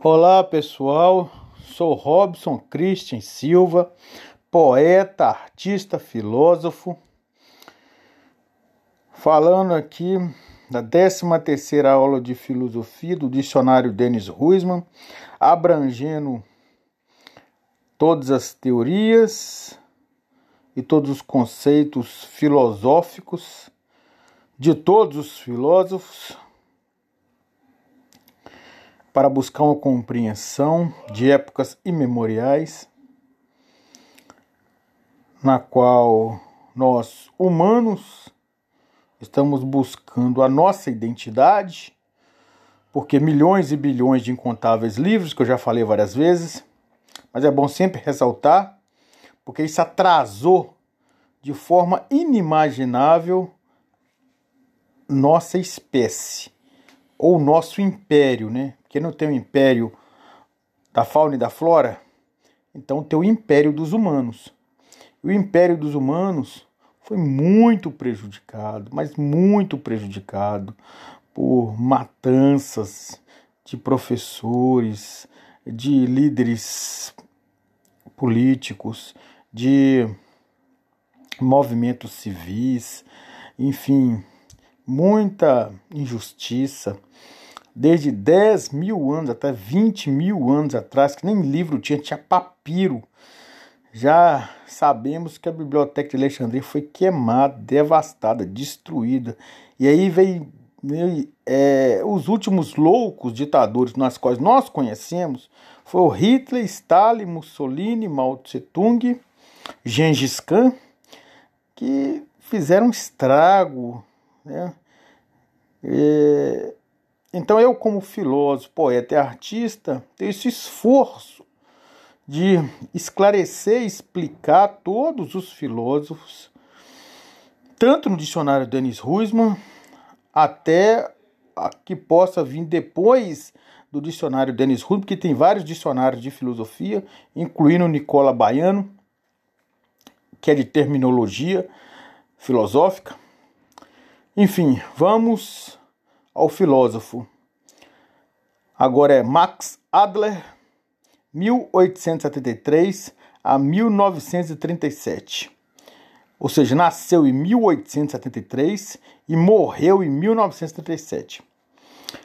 Olá pessoal, sou Robson Christian Silva, poeta, artista, filósofo, falando aqui da 13 terceira aula de filosofia do dicionário Dennis Ruisman, abrangendo todas as teorias e todos os conceitos filosóficos de todos os filósofos para buscar uma compreensão de épocas imemoriais, na qual nós, humanos, estamos buscando a nossa identidade, porque milhões e bilhões de incontáveis livros, que eu já falei várias vezes, mas é bom sempre ressaltar, porque isso atrasou de forma inimaginável nossa espécie ou nosso império, né? Porque não tem o império da fauna e da flora, então tem o império dos humanos. E o império dos humanos foi muito prejudicado, mas muito prejudicado por matanças de professores, de líderes políticos, de movimentos civis, enfim, muita injustiça, desde 10 mil anos até 20 mil anos atrás, que nem livro tinha, tinha papiro. Já sabemos que a biblioteca de Alexandria foi queimada, devastada, destruída. E aí veio, é, os últimos loucos ditadores nas quais nós conhecemos o Hitler, Stalin, Mussolini, Mao Tse Tung, Gengis Khan, que fizeram estrago né? E, então eu, como filósofo, poeta e artista, tenho esse esforço de esclarecer e explicar todos os filósofos, tanto no dicionário Denis Ruisman, até a que possa vir depois do dicionário Denis Ruisman, que tem vários dicionários de filosofia, incluindo o Nicola Baiano, que é de terminologia filosófica. Enfim, vamos ao filósofo. Agora é Max Adler, 1873 a 1937. Ou seja, nasceu em 1873 e morreu em 1937.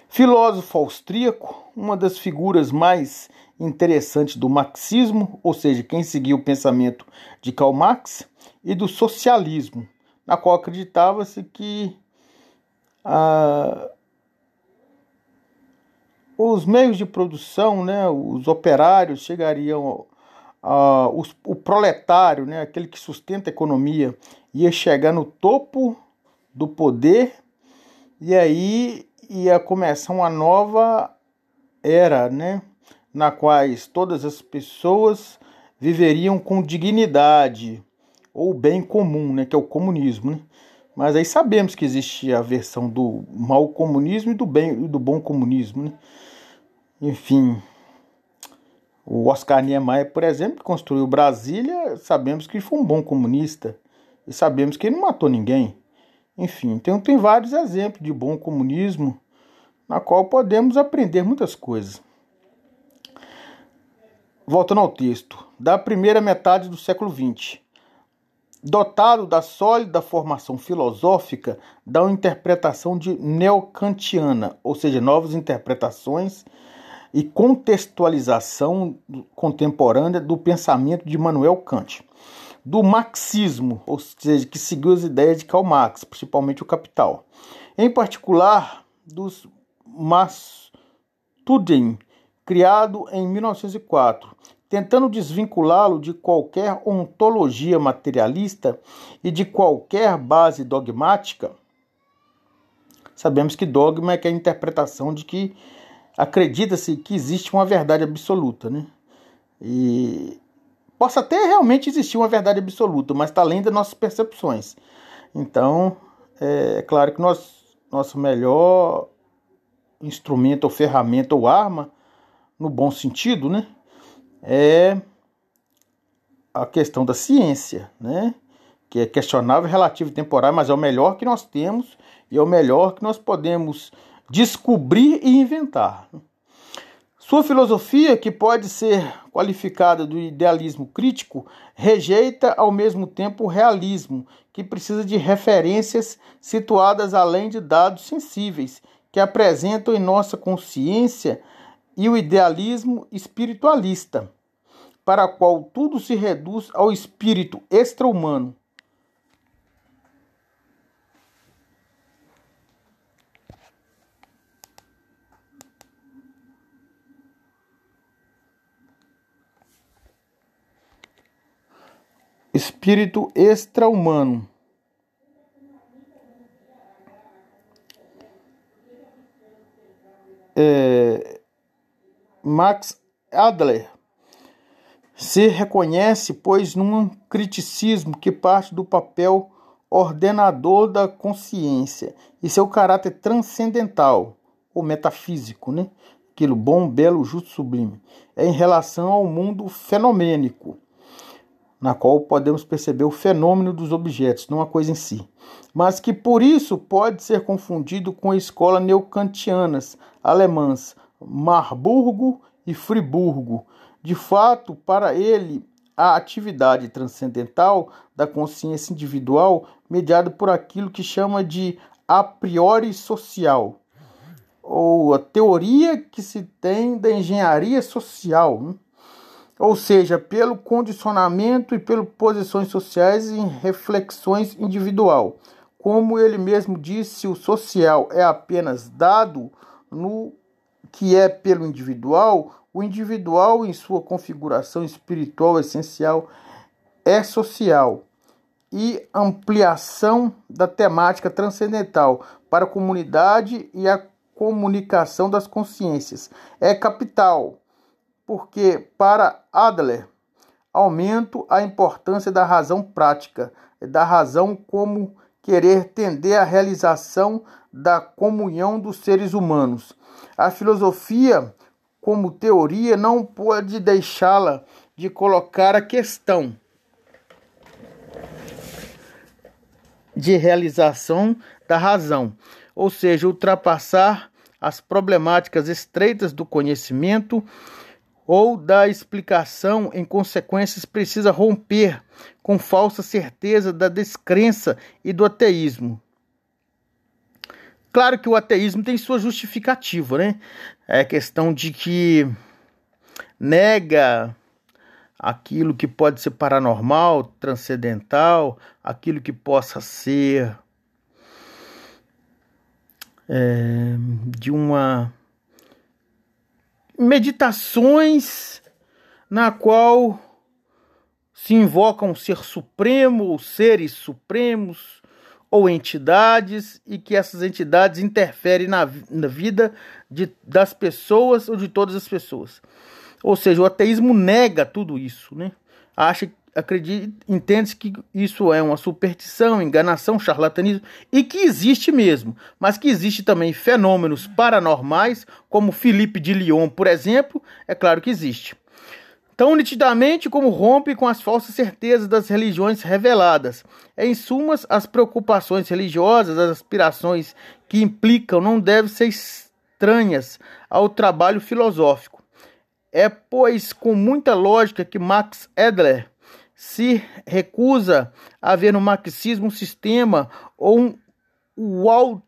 Filósofo austríaco, uma das figuras mais interessantes do marxismo, ou seja, quem seguiu o pensamento de Karl Marx, e do socialismo, na qual acreditava-se que ah, os meios de produção, né, os operários chegariam, a, os, o proletário, né, aquele que sustenta a economia, ia chegar no topo do poder e aí ia começar uma nova era, né, na quais todas as pessoas viveriam com dignidade ou bem comum, né, que é o comunismo, né? Mas aí sabemos que existe a versão do mau comunismo e do bem do bom comunismo, né? Enfim, o Oscar Niemeyer, por exemplo, que construiu Brasília, sabemos que foi um bom comunista e sabemos que ele não matou ninguém. Enfim, tem, tem vários exemplos de bom comunismo na qual podemos aprender muitas coisas. Voltando ao texto, da primeira metade do século XX, dotado da sólida formação filosófica, uma interpretação de neocantiana, ou seja, novas interpretações e contextualização contemporânea do pensamento de Manuel Kant. Do marxismo, ou seja, que seguiu as ideias de Karl Marx, principalmente o Capital. Em particular, dos Mastudem, criado em 1904, tentando desvinculá-lo de qualquer ontologia materialista e de qualquer base dogmática. Sabemos que dogma é, que é a interpretação de que acredita-se que existe uma verdade absoluta, né? E possa até realmente existir uma verdade absoluta, mas está além das nossas percepções. Então, é claro que nós, nosso melhor instrumento ou ferramenta ou arma, no bom sentido, né? É a questão da ciência, né? que é questionável, relativo e temporário, mas é o melhor que nós temos e é o melhor que nós podemos descobrir e inventar. Sua filosofia, que pode ser qualificada do idealismo crítico, rejeita ao mesmo tempo o realismo, que precisa de referências situadas além de dados sensíveis que apresentam em nossa consciência, e o idealismo espiritualista, para o qual tudo se reduz ao espírito extra-humano. Espírito extra-humano. É, Max Adler se reconhece, pois, num criticismo que parte do papel ordenador da consciência e seu caráter transcendental ou metafísico, né? Aquilo bom, belo, justo, sublime, é em relação ao mundo fenomênico, na qual podemos perceber o fenômeno dos objetos, não a coisa em si, mas que por isso pode ser confundido com a escola neocantianas alemãs Marburgo e Friburgo. De fato, para ele, a atividade transcendental da consciência individual, mediada por aquilo que chama de a priori social, ou a teoria que se tem da engenharia social, né? ou seja, pelo condicionamento e pelas posições sociais em reflexões individual. Como ele mesmo disse, o social é apenas dado no que é pelo individual, o individual, em sua configuração espiritual essencial, é social e ampliação da temática transcendental para a comunidade e a comunicação das consciências. É capital, porque para Adler, aumento a importância da razão prática, da razão como querer tender à realização da comunhão dos seres humanos. A filosofia, como teoria, não pode deixá-la de colocar a questão de realização da razão, ou seja, ultrapassar as problemáticas estreitas do conhecimento ou da explicação, em consequências, precisa romper com falsa certeza da descrença e do ateísmo. Claro que o ateísmo tem sua justificativa, né? É questão de que nega aquilo que pode ser paranormal, transcendental, aquilo que possa ser é, de uma meditações na qual se invoca um ser supremo ou seres supremos ou entidades e que essas entidades interferem na, na vida de, das pessoas ou de todas as pessoas. Ou seja, o ateísmo nega tudo isso, né? Acha, acredita, entende que isso é uma superstição, enganação, charlatanismo e que existe mesmo, mas que existe também fenômenos paranormais, como Felipe de Lyon, por exemplo, é claro que existe tão nitidamente como rompe com as falsas certezas das religiões reveladas. Em sumas, as preocupações religiosas, as aspirações que implicam, não devem ser estranhas ao trabalho filosófico. É, pois, com muita lógica que Max Edler se recusa a ver no marxismo um sistema ou um Walt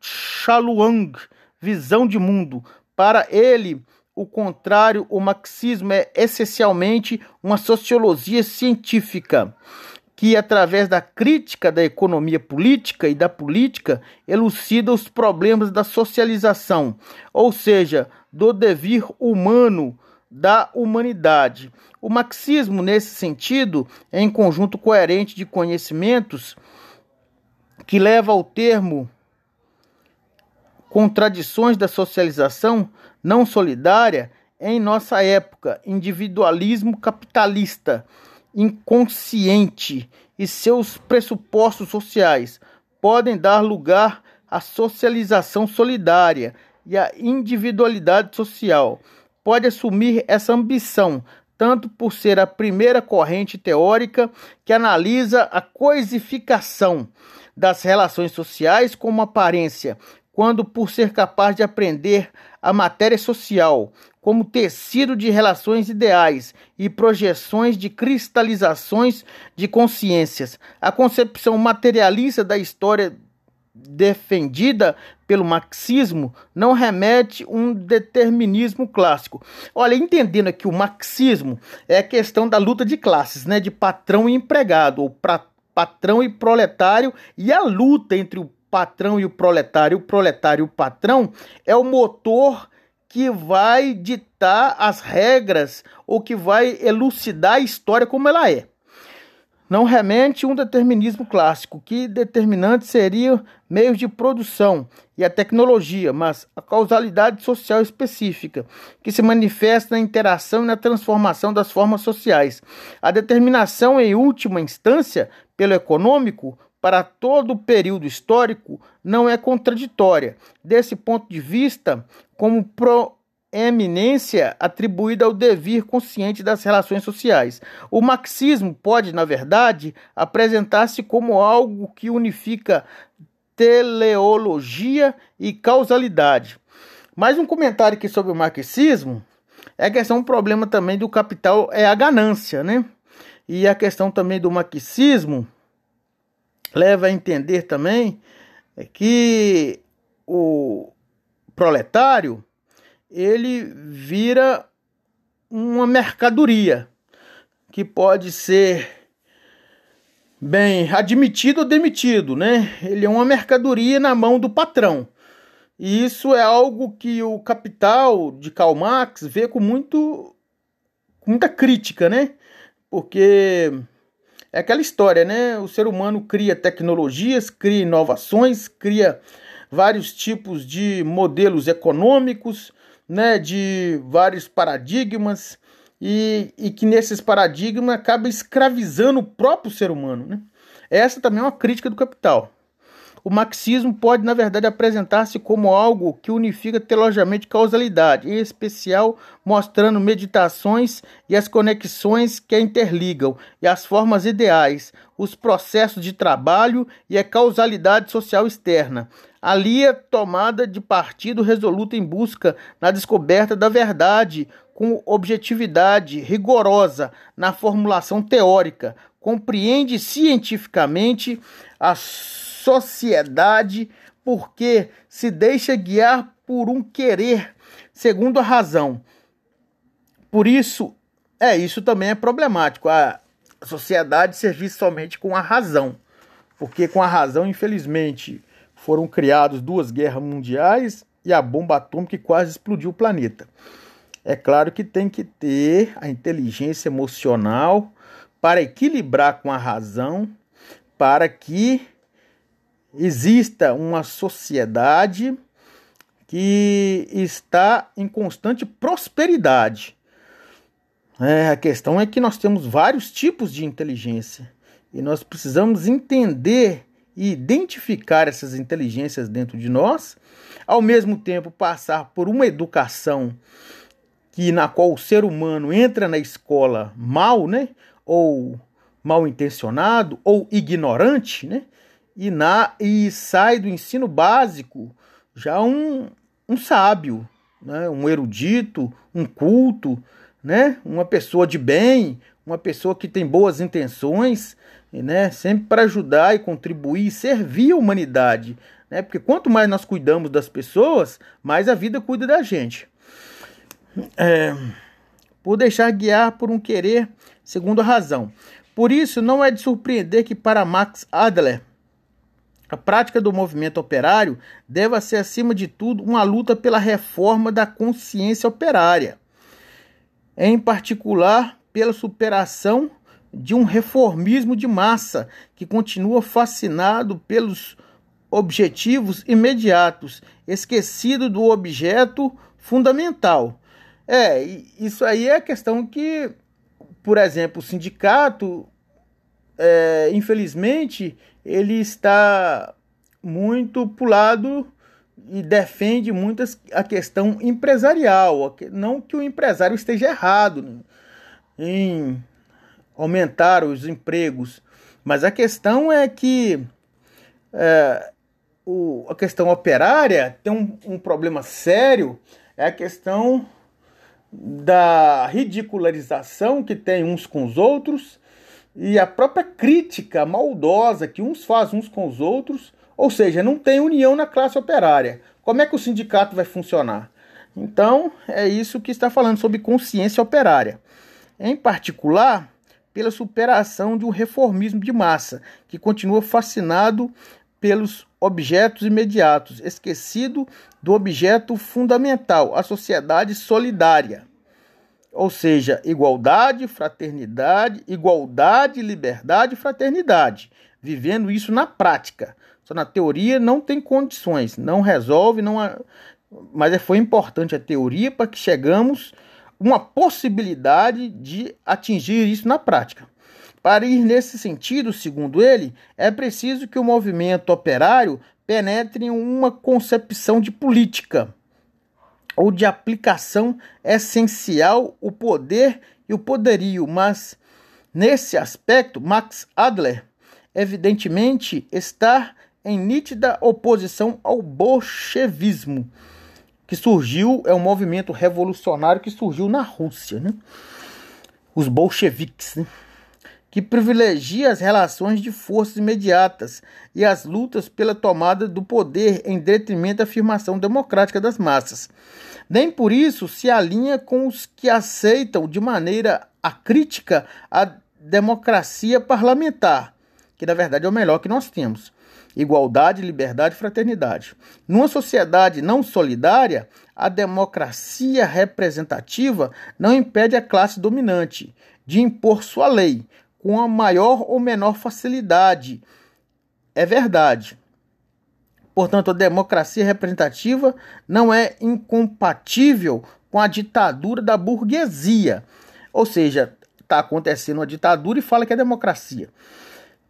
visão de mundo. Para ele, o contrário, o marxismo é essencialmente uma sociologia científica que, através da crítica da economia política e da política, elucida os problemas da socialização, ou seja, do devir humano da humanidade. O marxismo, nesse sentido, é um conjunto coerente de conhecimentos que leva ao termo contradições da socialização não solidária em nossa época, individualismo capitalista, inconsciente e seus pressupostos sociais podem dar lugar à socialização solidária e à individualidade social. Pode assumir essa ambição, tanto por ser a primeira corrente teórica que analisa a coisificação das relações sociais como aparência, quando por ser capaz de aprender a matéria social como tecido de relações ideais e projeções de cristalizações de consciências. A concepção materialista da história defendida pelo marxismo não remete um determinismo clássico. Olha, entendendo aqui o marxismo é a questão da luta de classes, né, de patrão e empregado, ou pra, patrão e proletário, e a luta entre o patrão e o proletário, o proletário e o patrão é o motor que vai ditar as regras ou que vai elucidar a história como ela é. Não remente um determinismo clássico, que determinante seria meios de produção e a tecnologia, mas a causalidade social específica, que se manifesta na interação e na transformação das formas sociais. A determinação, em última instância, pelo econômico, para todo o período histórico não é contraditória. Desse ponto de vista, como proeminência atribuída ao devir consciente das relações sociais. O marxismo pode, na verdade, apresentar-se como algo que unifica teleologia e causalidade. Mais um comentário aqui sobre o marxismo é a questão, um problema também do capital é a ganância, né? E a questão também do marxismo leva a entender também que o proletário ele vira uma mercadoria que pode ser bem admitido ou demitido, né? Ele é uma mercadoria na mão do patrão. E isso é algo que o capital de Karl Marx vê com muito com muita crítica, né? Porque é aquela história, né? O ser humano cria tecnologias, cria inovações, cria vários tipos de modelos econômicos, né? De vários paradigmas e, e que nesses paradigmas acaba escravizando o próprio ser humano, né? Essa também é uma crítica do capital. O marxismo pode, na verdade, apresentar-se como algo que unifica teologicamente causalidade, em especial mostrando meditações e as conexões que a interligam, e as formas ideais, os processos de trabalho e a causalidade social externa. Ali a tomada de partido resoluta em busca na descoberta da verdade, com objetividade rigorosa na formulação teórica, compreende cientificamente as sociedade porque se deixa guiar por um querer segundo a razão. Por isso, é isso também é problemático. A sociedade servir somente com a razão, porque com a razão, infelizmente, foram criadas duas guerras mundiais e a bomba atômica quase explodiu o planeta. É claro que tem que ter a inteligência emocional para equilibrar com a razão, para que exista uma sociedade que está em constante prosperidade. É, a questão é que nós temos vários tipos de inteligência e nós precisamos entender e identificar essas inteligências dentro de nós, ao mesmo tempo passar por uma educação que na qual o ser humano entra na escola mal, né, ou mal intencionado ou ignorante, né? E, na, e sai do ensino básico já um, um sábio, né? um erudito, um culto, né? uma pessoa de bem, uma pessoa que tem boas intenções, né? sempre para ajudar e contribuir e servir a humanidade. Né? Porque quanto mais nós cuidamos das pessoas, mais a vida cuida da gente. É, por deixar guiar por um querer segundo a razão. Por isso, não é de surpreender que para Max Adler, a prática do movimento operário deve ser, acima de tudo, uma luta pela reforma da consciência operária, em particular pela superação de um reformismo de massa que continua fascinado pelos objetivos imediatos, esquecido do objeto fundamental. É, isso aí é a questão que, por exemplo, o sindicato, é, infelizmente, ele está muito pulado e defende muito a questão empresarial. Não que o empresário esteja errado né, em aumentar os empregos, mas a questão é que é, o, a questão operária tem um, um problema sério é a questão da ridicularização que tem uns com os outros e a própria crítica maldosa que uns fazem uns com os outros, ou seja, não tem união na classe operária. Como é que o sindicato vai funcionar? Então, é isso que está falando sobre consciência operária. Em particular, pela superação de um reformismo de massa, que continua fascinado pelos objetos imediatos, esquecido do objeto fundamental, a sociedade solidária. Ou seja, igualdade, fraternidade, igualdade, liberdade fraternidade. Vivendo isso na prática. Só na teoria não tem condições, não resolve, não mas é, foi importante a teoria para que chegamos uma possibilidade de atingir isso na prática. Para ir nesse sentido, segundo ele, é preciso que o movimento operário penetre em uma concepção de política ou de aplicação essencial o poder e o poderio, mas nesse aspecto Max Adler evidentemente está em nítida oposição ao bolchevismo que surgiu, é um movimento revolucionário que surgiu na Rússia, né? Os bolcheviques, né? Que privilegia as relações de forças imediatas e as lutas pela tomada do poder em detrimento da afirmação democrática das massas. Nem por isso se alinha com os que aceitam de maneira acrítica a democracia parlamentar, que na verdade é o melhor que nós temos igualdade, liberdade e fraternidade. Numa sociedade não solidária, a democracia representativa não impede a classe dominante de impor sua lei com a maior ou menor facilidade. É verdade. Portanto, a democracia representativa não é incompatível com a ditadura da burguesia. Ou seja, está acontecendo uma ditadura e fala que é democracia.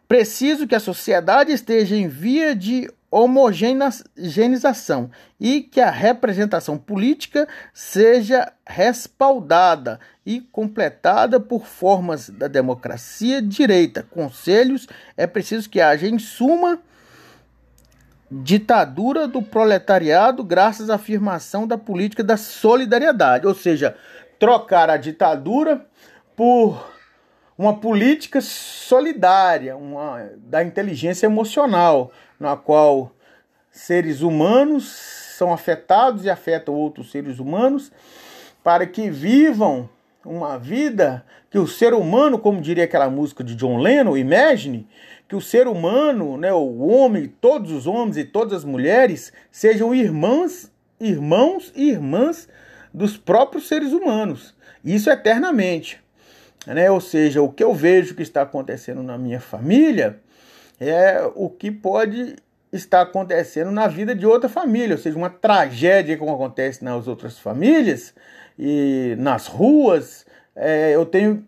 Preciso que a sociedade esteja em via de homogeneização e que a representação política seja respaldada e completada por formas da democracia direita. Conselhos é preciso que haja, em suma, ditadura do proletariado graças à afirmação da política da solidariedade, ou seja, trocar a ditadura por uma política solidária, uma, da inteligência emocional, na qual seres humanos são afetados e afetam outros seres humanos, para que vivam uma vida que o ser humano, como diria aquela música de John Lennon, Imagine, que o ser humano, né, o homem, todos os homens e todas as mulheres sejam irmãs, irmãos e irmãs dos próprios seres humanos. Isso eternamente. Né? Ou seja, o que eu vejo que está acontecendo na minha família é o que pode estar acontecendo na vida de outra família, ou seja, uma tragédia como acontece nas outras famílias e nas ruas, é, eu tenho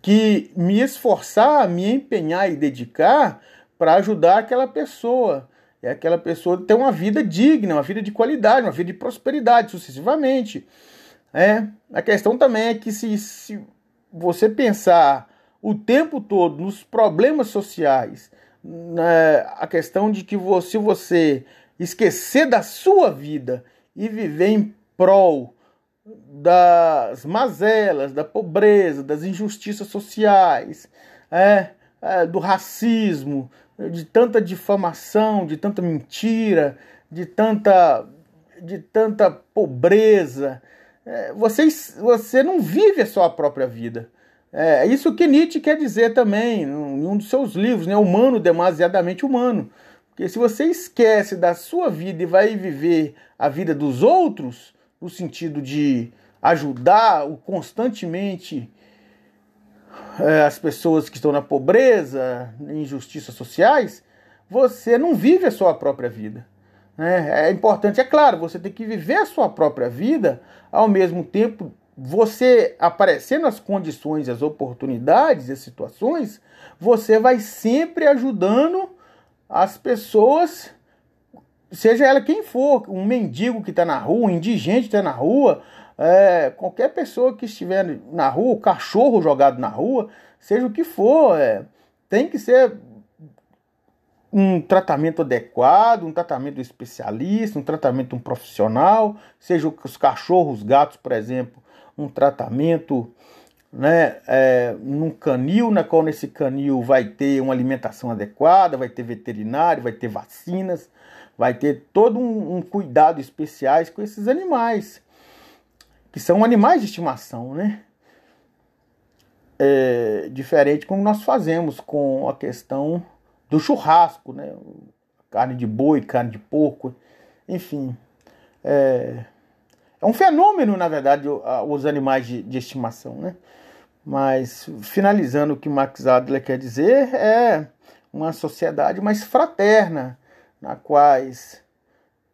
que me esforçar, me empenhar e dedicar para ajudar aquela pessoa. E aquela pessoa ter uma vida digna, uma vida de qualidade, uma vida de prosperidade, sucessivamente. É, a questão também é que se, se você pensar o tempo todo nos problemas sociais, né, a questão de que você, se você esquecer da sua vida e viver em prol das mazelas, da pobreza, das injustiças sociais, é, é, do racismo, de tanta difamação, de tanta mentira, de tanta, de tanta pobreza, é, você, você não vive a sua própria vida. É isso que Nietzsche quer dizer também em um dos seus livros, né? Humano demasiadamente humano. Porque se você esquece da sua vida e vai viver a vida dos outros, no sentido de ajudar constantemente é, as pessoas que estão na pobreza, em injustiças sociais, você não vive a sua própria vida. Né? É importante, é claro, você tem que viver a sua própria vida, ao mesmo tempo você aparecendo as condições, as oportunidades, as situações, você vai sempre ajudando as pessoas, seja ela quem for, um mendigo que está na rua, um indigente está na rua, é, qualquer pessoa que estiver na rua, o cachorro jogado na rua, seja o que for, é, tem que ser um tratamento adequado, um tratamento especialista, um tratamento um profissional, seja os cachorros, gatos, por exemplo, um tratamento né, é, num canil, na qual nesse canil vai ter uma alimentação adequada, vai ter veterinário, vai ter vacinas, vai ter todo um, um cuidado especiais com esses animais, que são animais de estimação, né? É, diferente como nós fazemos com a questão do churrasco, né? Carne de boi, carne de porco, enfim. É, é um fenômeno, na verdade, os animais de, de estimação, né? Mas, finalizando o que Max Adler quer dizer, é uma sociedade mais fraterna, na quais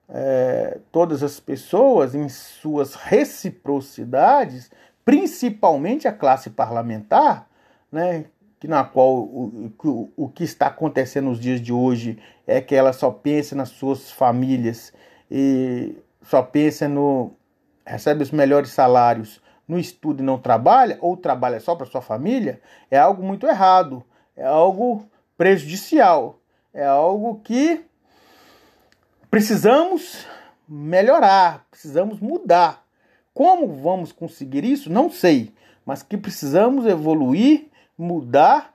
é, todas as pessoas, em suas reciprocidades, principalmente a classe parlamentar, né, que na qual o, o, o que está acontecendo nos dias de hoje é que ela só pensa nas suas famílias e só pensa no recebe os melhores salários, no estudo e não trabalha, ou trabalha só para sua família, é algo muito errado, é algo prejudicial, é algo que precisamos melhorar, precisamos mudar. Como vamos conseguir isso? Não sei, mas que precisamos evoluir mudar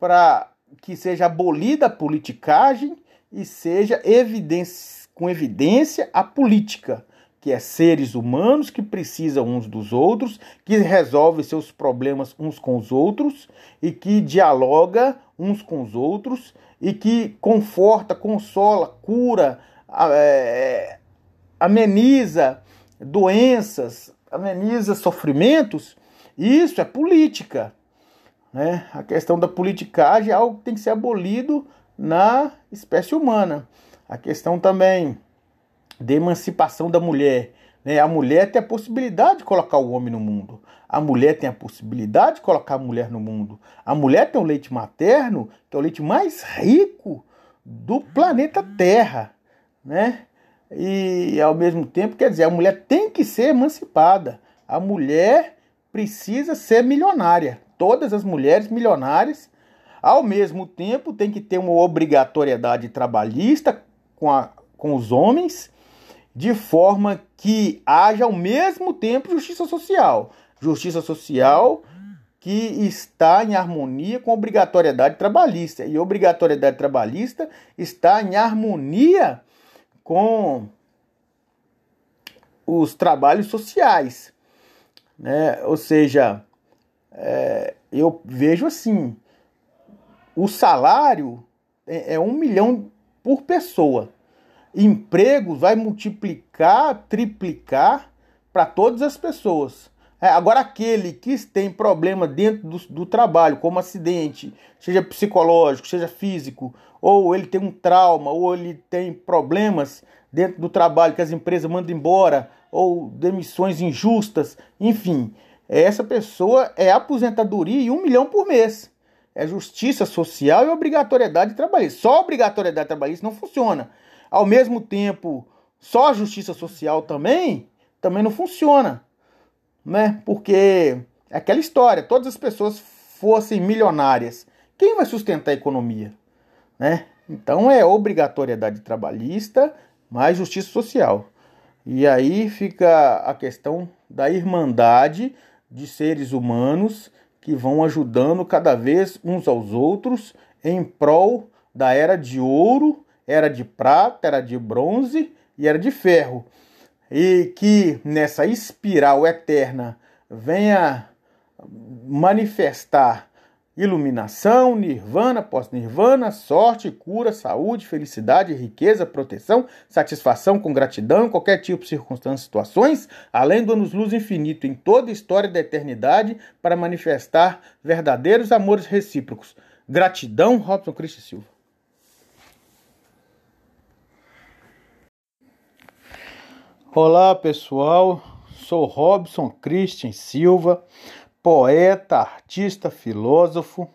para que seja abolida a politicagem e seja evidência, com evidência a política, que é seres humanos que precisam uns dos outros, que resolvem seus problemas uns com os outros e que dialoga uns com os outros e que conforta, consola, cura, é, ameniza doenças, ameniza sofrimentos. Isso é política. Né? A questão da politicagem é algo que tem que ser abolido na espécie humana. A questão também da emancipação da mulher. Né? A mulher tem a possibilidade de colocar o homem no mundo. A mulher tem a possibilidade de colocar a mulher no mundo. A mulher tem o leite materno, que é o leite mais rico do planeta Terra. Né? E ao mesmo tempo, quer dizer, a mulher tem que ser emancipada. A mulher precisa ser milionária todas as mulheres milionárias. Ao mesmo tempo, tem que ter uma obrigatoriedade trabalhista com, a, com os homens, de forma que haja ao mesmo tempo justiça social. Justiça social que está em harmonia com obrigatoriedade trabalhista. E obrigatoriedade trabalhista está em harmonia com os trabalhos sociais. Né? Ou seja, é, eu vejo assim: o salário é, é um milhão por pessoa. Emprego vai multiplicar, triplicar para todas as pessoas. É, agora, aquele que tem problema dentro do, do, trabalho, como acidente, seja psicológico, seja físico, ou ele tem um trauma, ou ele tem problemas dentro do trabalho que as empresas mandam embora, ou demissões injustas, enfim, essa pessoa é aposentadoria e um milhão por mês. É justiça social e obrigatoriedade trabalhista. Só obrigatoriedade trabalhista não funciona. Ao mesmo tempo, só a justiça social também, também não funciona. Né? Porque é aquela história, todas as pessoas fossem milionárias, quem vai sustentar a economia? Né? Então é obrigatoriedade trabalhista mais justiça social. E aí fica a questão da irmandade de seres humanos que vão ajudando cada vez uns aos outros em prol da era de ouro, era de prata, era de bronze e era de ferro. E que nessa espiral eterna venha manifestar iluminação, nirvana, pós-nirvana, sorte, cura, saúde, felicidade, riqueza, proteção, satisfação com gratidão, qualquer tipo circunstância, situações, além do anos-luz infinito em toda a história da eternidade para manifestar verdadeiros amores recíprocos. Gratidão, Robson Cristo Silva. Olá pessoal, sou Robson Christian Silva poeta, artista, filósofo,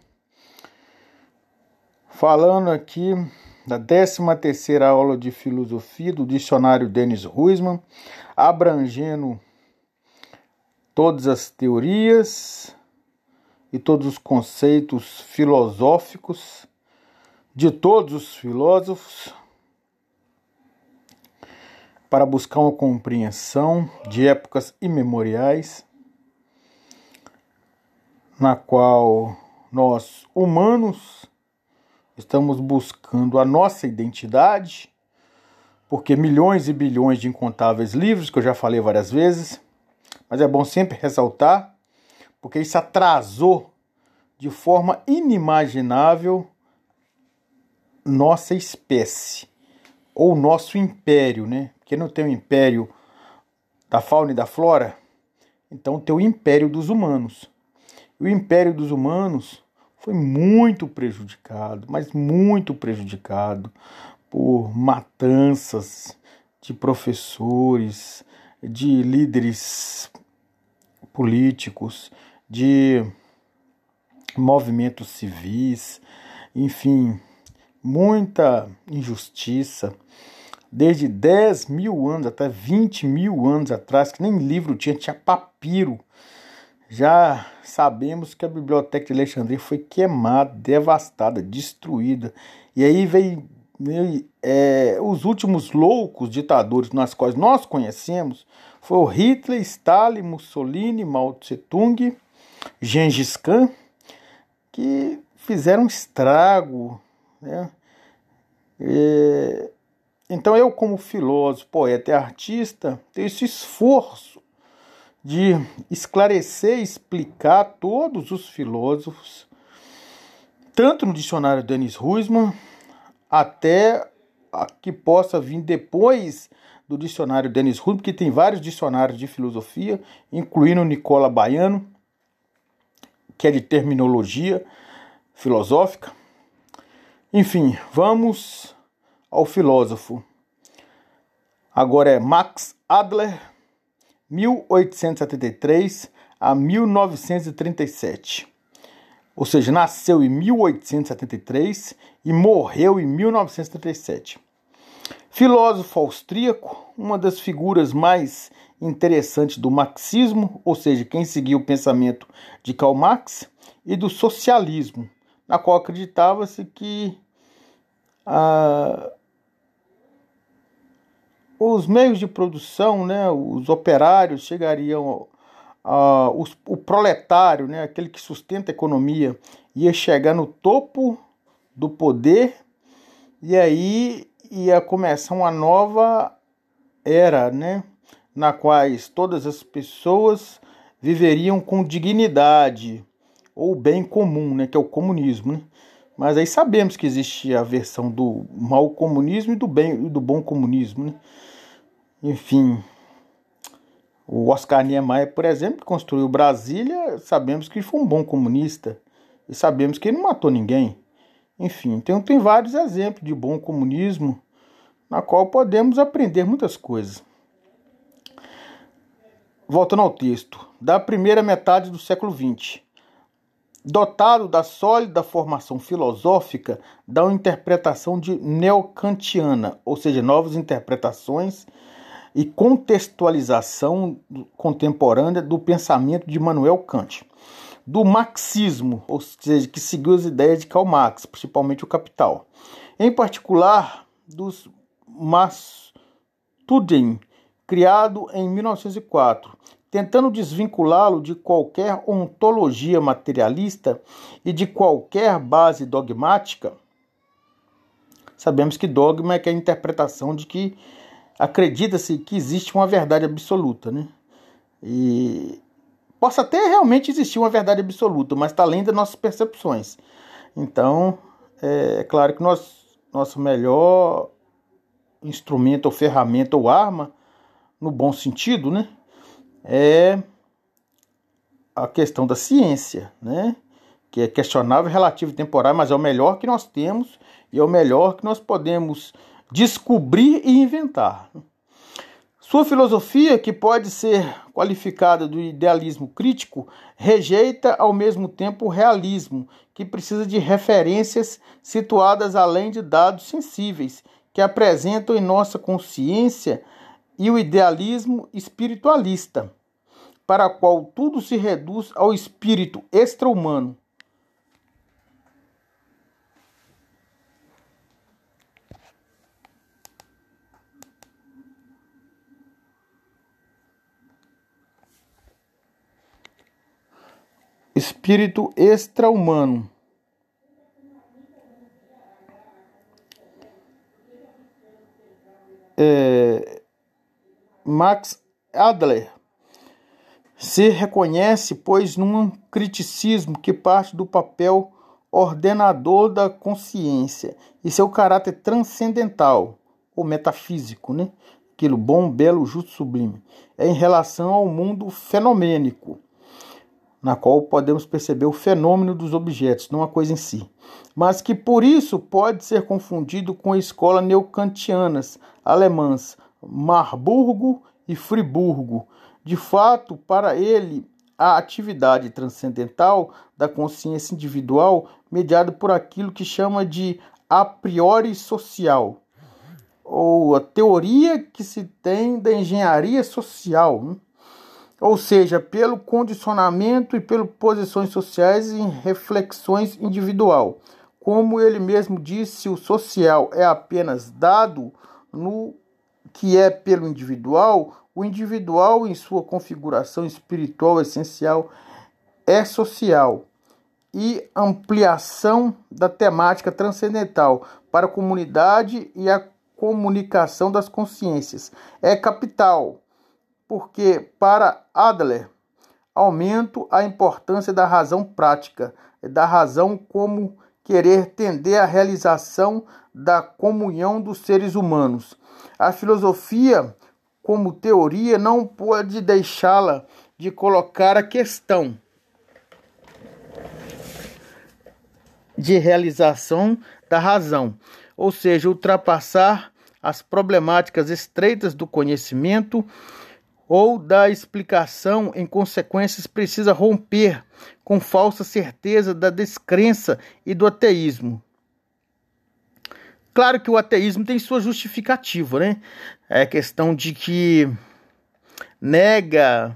falando aqui da 13 terceira aula de filosofia do dicionário Dennis Ruisman, abrangendo todas as teorias e todos os conceitos filosóficos de todos os filósofos para buscar uma compreensão de épocas imemoriais, na qual nós, humanos, estamos buscando a nossa identidade, porque milhões e bilhões de incontáveis livros, que eu já falei várias vezes, mas é bom sempre ressaltar, porque isso atrasou de forma inimaginável nossa espécie ou nosso império, né? Porque não tem o império da fauna e da flora, então tem o império dos humanos. O império dos humanos foi muito prejudicado, mas muito prejudicado por matanças de professores, de líderes políticos, de movimentos civis, enfim, muita injustiça. Desde 10 mil anos até 20 mil anos atrás, que nem livro tinha, tinha papiro. Já sabemos que a biblioteca de Alexandria foi queimada, devastada, destruída. E aí veio, é, os últimos loucos ditadores nas quais nós conhecemos o Hitler, Stalin, Mussolini, Mao Tse Tung, Gengis Khan, que fizeram estrago. Né? então eu, como filósofo, poeta e artista, tenho esse esforço de esclarecer e explicar todos os filósofos, tanto no dicionário Denis Ruisman, até a que possa vir depois do dicionário Denis Ruisman, que tem vários dicionários de filosofia, incluindo Nicola Baiano, que é de terminologia filosófica. Enfim, vamos ao filósofo. Agora é Max Adler, 1873 a 1937. Ou seja, nasceu em 1873 e morreu em 1937. Filósofo austríaco, uma das figuras mais interessantes do marxismo, ou seja, quem seguiu o pensamento de Karl Marx, e do socialismo, na qual acreditava-se que ah, os meios de produção, né, os operários chegariam a, os, o proletário, né, aquele que sustenta a economia, ia chegar no topo do poder e aí ia começar uma nova era, né, na quais todas as pessoas viveriam com dignidade ou bem comum, né, que é o comunismo, né? Mas aí sabemos que existe a versão do mau comunismo e do bem do bom comunismo, né? Enfim, o Oscar Niemeyer, por exemplo, que construiu Brasília, sabemos que foi um bom comunista e sabemos que ele não matou ninguém. Enfim, então tem vários exemplos de bom comunismo na qual podemos aprender muitas coisas. Voltando ao texto, da primeira metade do século XX, dotado da sólida formação filosófica, da interpretação de neocantiana, ou seja, novas interpretações e contextualização contemporânea do pensamento de Manuel Kant. Do marxismo, ou seja, que seguiu as ideias de Karl Marx, principalmente o Capital. Em particular, dos Mastudem, criado em 1904, tentando desvinculá-lo de qualquer ontologia materialista e de qualquer base dogmática. Sabemos que dogma é, que é a interpretação de que acredita-se que existe uma verdade absoluta, né? E possa até realmente existir uma verdade absoluta, mas está além das nossas percepções. Então, é, é claro que nós, nosso melhor instrumento ou ferramenta ou arma, no bom sentido, né? é a questão da ciência, né? que é questionável, relativo e temporário, mas é o melhor que nós temos e é o melhor que nós podemos descobrir e inventar. Sua filosofia, que pode ser qualificada do idealismo crítico, rejeita ao mesmo tempo o realismo, que precisa de referências situadas além de dados sensíveis, que apresentam em nossa consciência e o idealismo espiritualista, para o qual tudo se reduz ao espírito extra-humano. Espírito extra-humano. É, Max Adler se reconhece, pois, num criticismo que parte do papel ordenador da consciência e seu caráter transcendental ou metafísico, né? Aquilo bom, belo, justo, sublime, é em relação ao mundo fenomênico, na qual podemos perceber o fenômeno dos objetos, não a coisa em si, mas que por isso pode ser confundido com a escola neocantianas alemãs Marburgo e Friburgo. De fato, para ele, a atividade transcendental da consciência individual, mediada por aquilo que chama de a priori social, ou a teoria que se tem da engenharia social, né? Ou seja, pelo condicionamento e pelas posições sociais em reflexões individual. Como ele mesmo disse, o social é apenas dado no que é pelo individual, o individual, em sua configuração espiritual essencial, é social e ampliação da temática transcendental para a comunidade e a comunicação das consciências. É capital, porque para Adler, aumento a importância da razão prática, da razão como querer tender à realização da comunhão dos seres humanos. A filosofia como teoria não pode deixá-la de colocar a questão de realização da razão, ou seja, ultrapassar as problemáticas estreitas do conhecimento ou da explicação, em consequências, precisa romper com falsa certeza da descrença e do ateísmo. Claro que o ateísmo tem sua justificativa, né? É questão de que nega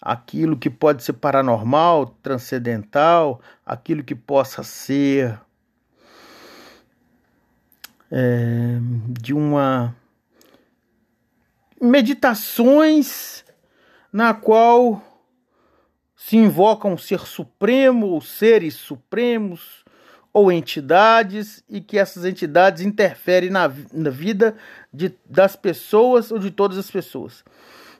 aquilo que pode ser paranormal, transcendental, aquilo que possa ser é, de uma meditações na qual se invoca um ser supremo ou seres supremos ou entidades e que essas entidades interferem na, na vida de, das pessoas ou de todas as pessoas.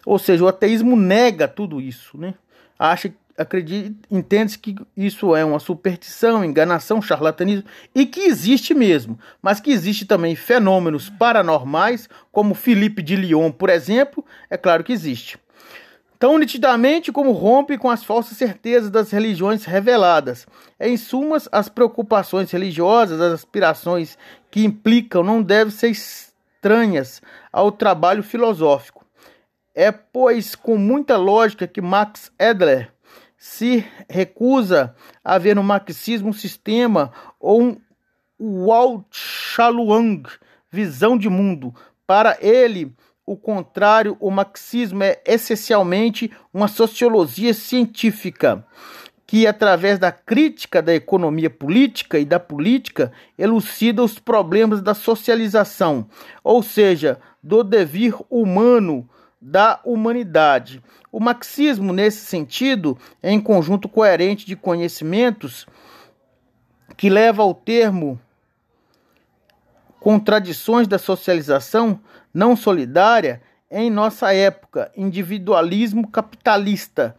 Ou seja, o ateísmo nega tudo isso, né? Acha, acredita, entende que isso é uma superstição, enganação, charlatanismo e que existe mesmo, mas que existe também fenômenos paranormais, como Felipe de Lyon, por exemplo, é claro que existe tão nitidamente como rompe com as falsas certezas das religiões reveladas. Em sumas, as preocupações religiosas, as aspirações que implicam não devem ser estranhas ao trabalho filosófico. É, pois, com muita lógica que Max Edler se recusa a ver no marxismo um sistema ou um Walt visão de mundo. Para ele, o contrário, o marxismo é essencialmente uma sociologia científica que, através da crítica da economia política e da política, elucida os problemas da socialização, ou seja, do devir humano da humanidade. O marxismo, nesse sentido, é um conjunto coerente de conhecimentos que leva ao termo contradições da socialização não solidária em nossa época, individualismo capitalista,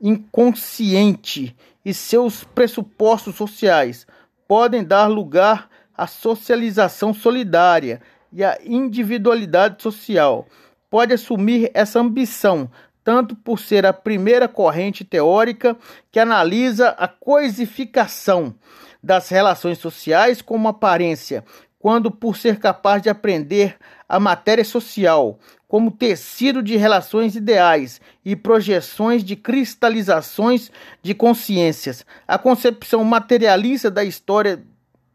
inconsciente e seus pressupostos sociais podem dar lugar à socialização solidária e à individualidade social. Pode assumir essa ambição, tanto por ser a primeira corrente teórica que analisa a coisificação das relações sociais como aparência, quando por ser capaz de aprender a matéria social como tecido de relações ideais e projeções de cristalizações de consciências. A concepção materialista da história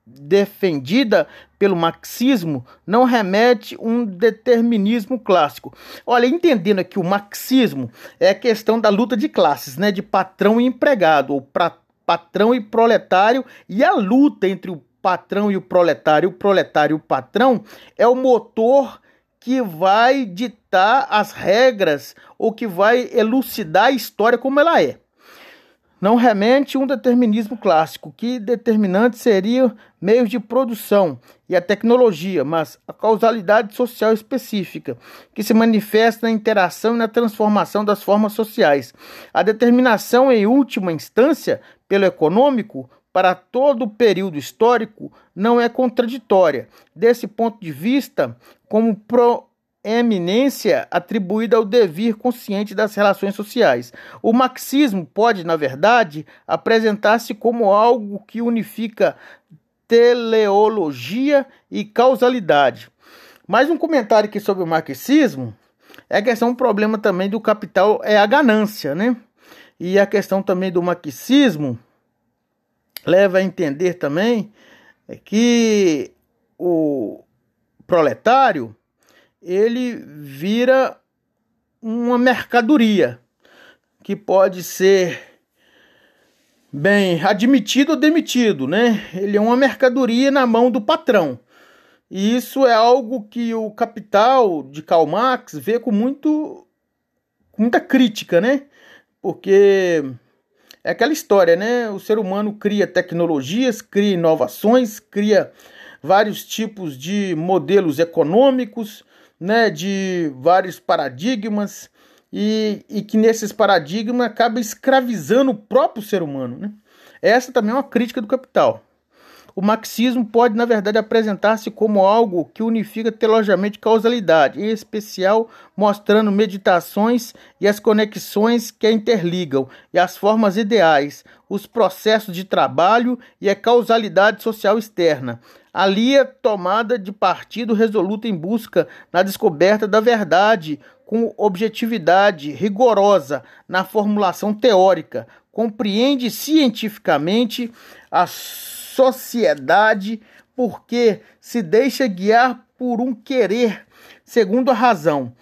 defendida pelo marxismo não remete um determinismo clássico. Olha, entendendo aqui o marxismo é a questão da luta de classes, né, de patrão e empregado, ou pra, patrão e proletário e a luta entre o patrão e o proletário, o proletário e o patrão, é o motor que vai ditar as regras ou que vai elucidar a história como ela é. Não remente um determinismo clássico, que determinante seria meios de produção e a tecnologia, mas a causalidade social específica, que se manifesta na interação e na transformação das formas sociais. A determinação, em última instância, pelo econômico, para todo o período histórico, não é contraditória. Desse ponto de vista, como pro eminência atribuída ao devir consciente das relações sociais. O marxismo pode, na verdade, apresentar-se como algo que unifica teleologia e causalidade. Mais um comentário aqui sobre o marxismo é a questão, um problema também do capital é a ganância, né? E a questão também do marxismo leva a entender também que o proletário ele vira uma mercadoria que pode ser bem admitido ou demitido, né? Ele é uma mercadoria na mão do patrão. E isso é algo que o capital de Karl Marx vê com muito com muita crítica, né? Porque é aquela história, né? O ser humano cria tecnologias, cria inovações, cria vários tipos de modelos econômicos, né, de vários paradigmas e, e que nesses paradigmas acaba escravizando o próprio ser humano. Né? Essa também é uma crítica do capital. O marxismo pode, na verdade, apresentar-se como algo que unifica teologicamente causalidade, em especial mostrando meditações e as conexões que a interligam, e as formas ideais, os processos de trabalho e a causalidade social externa. Ali a tomada de partido resoluta em busca na descoberta da verdade, com objetividade rigorosa na formulação teórica, compreende cientificamente as sociedade porque se deixa guiar por um querer segundo a razão.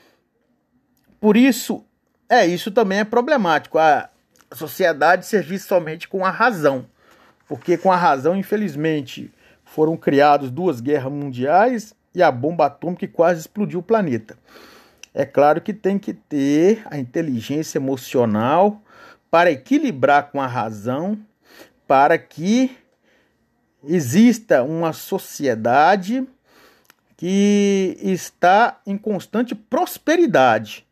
Por isso, é isso também é problemático. A sociedade servir somente com a razão. Porque com a razão, infelizmente, foram criadas duas guerras mundiais e a bomba atômica quase explodiu o planeta. É claro que tem que ter a inteligência emocional para equilibrar com a razão, para que exista uma sociedade que está em constante prosperidade.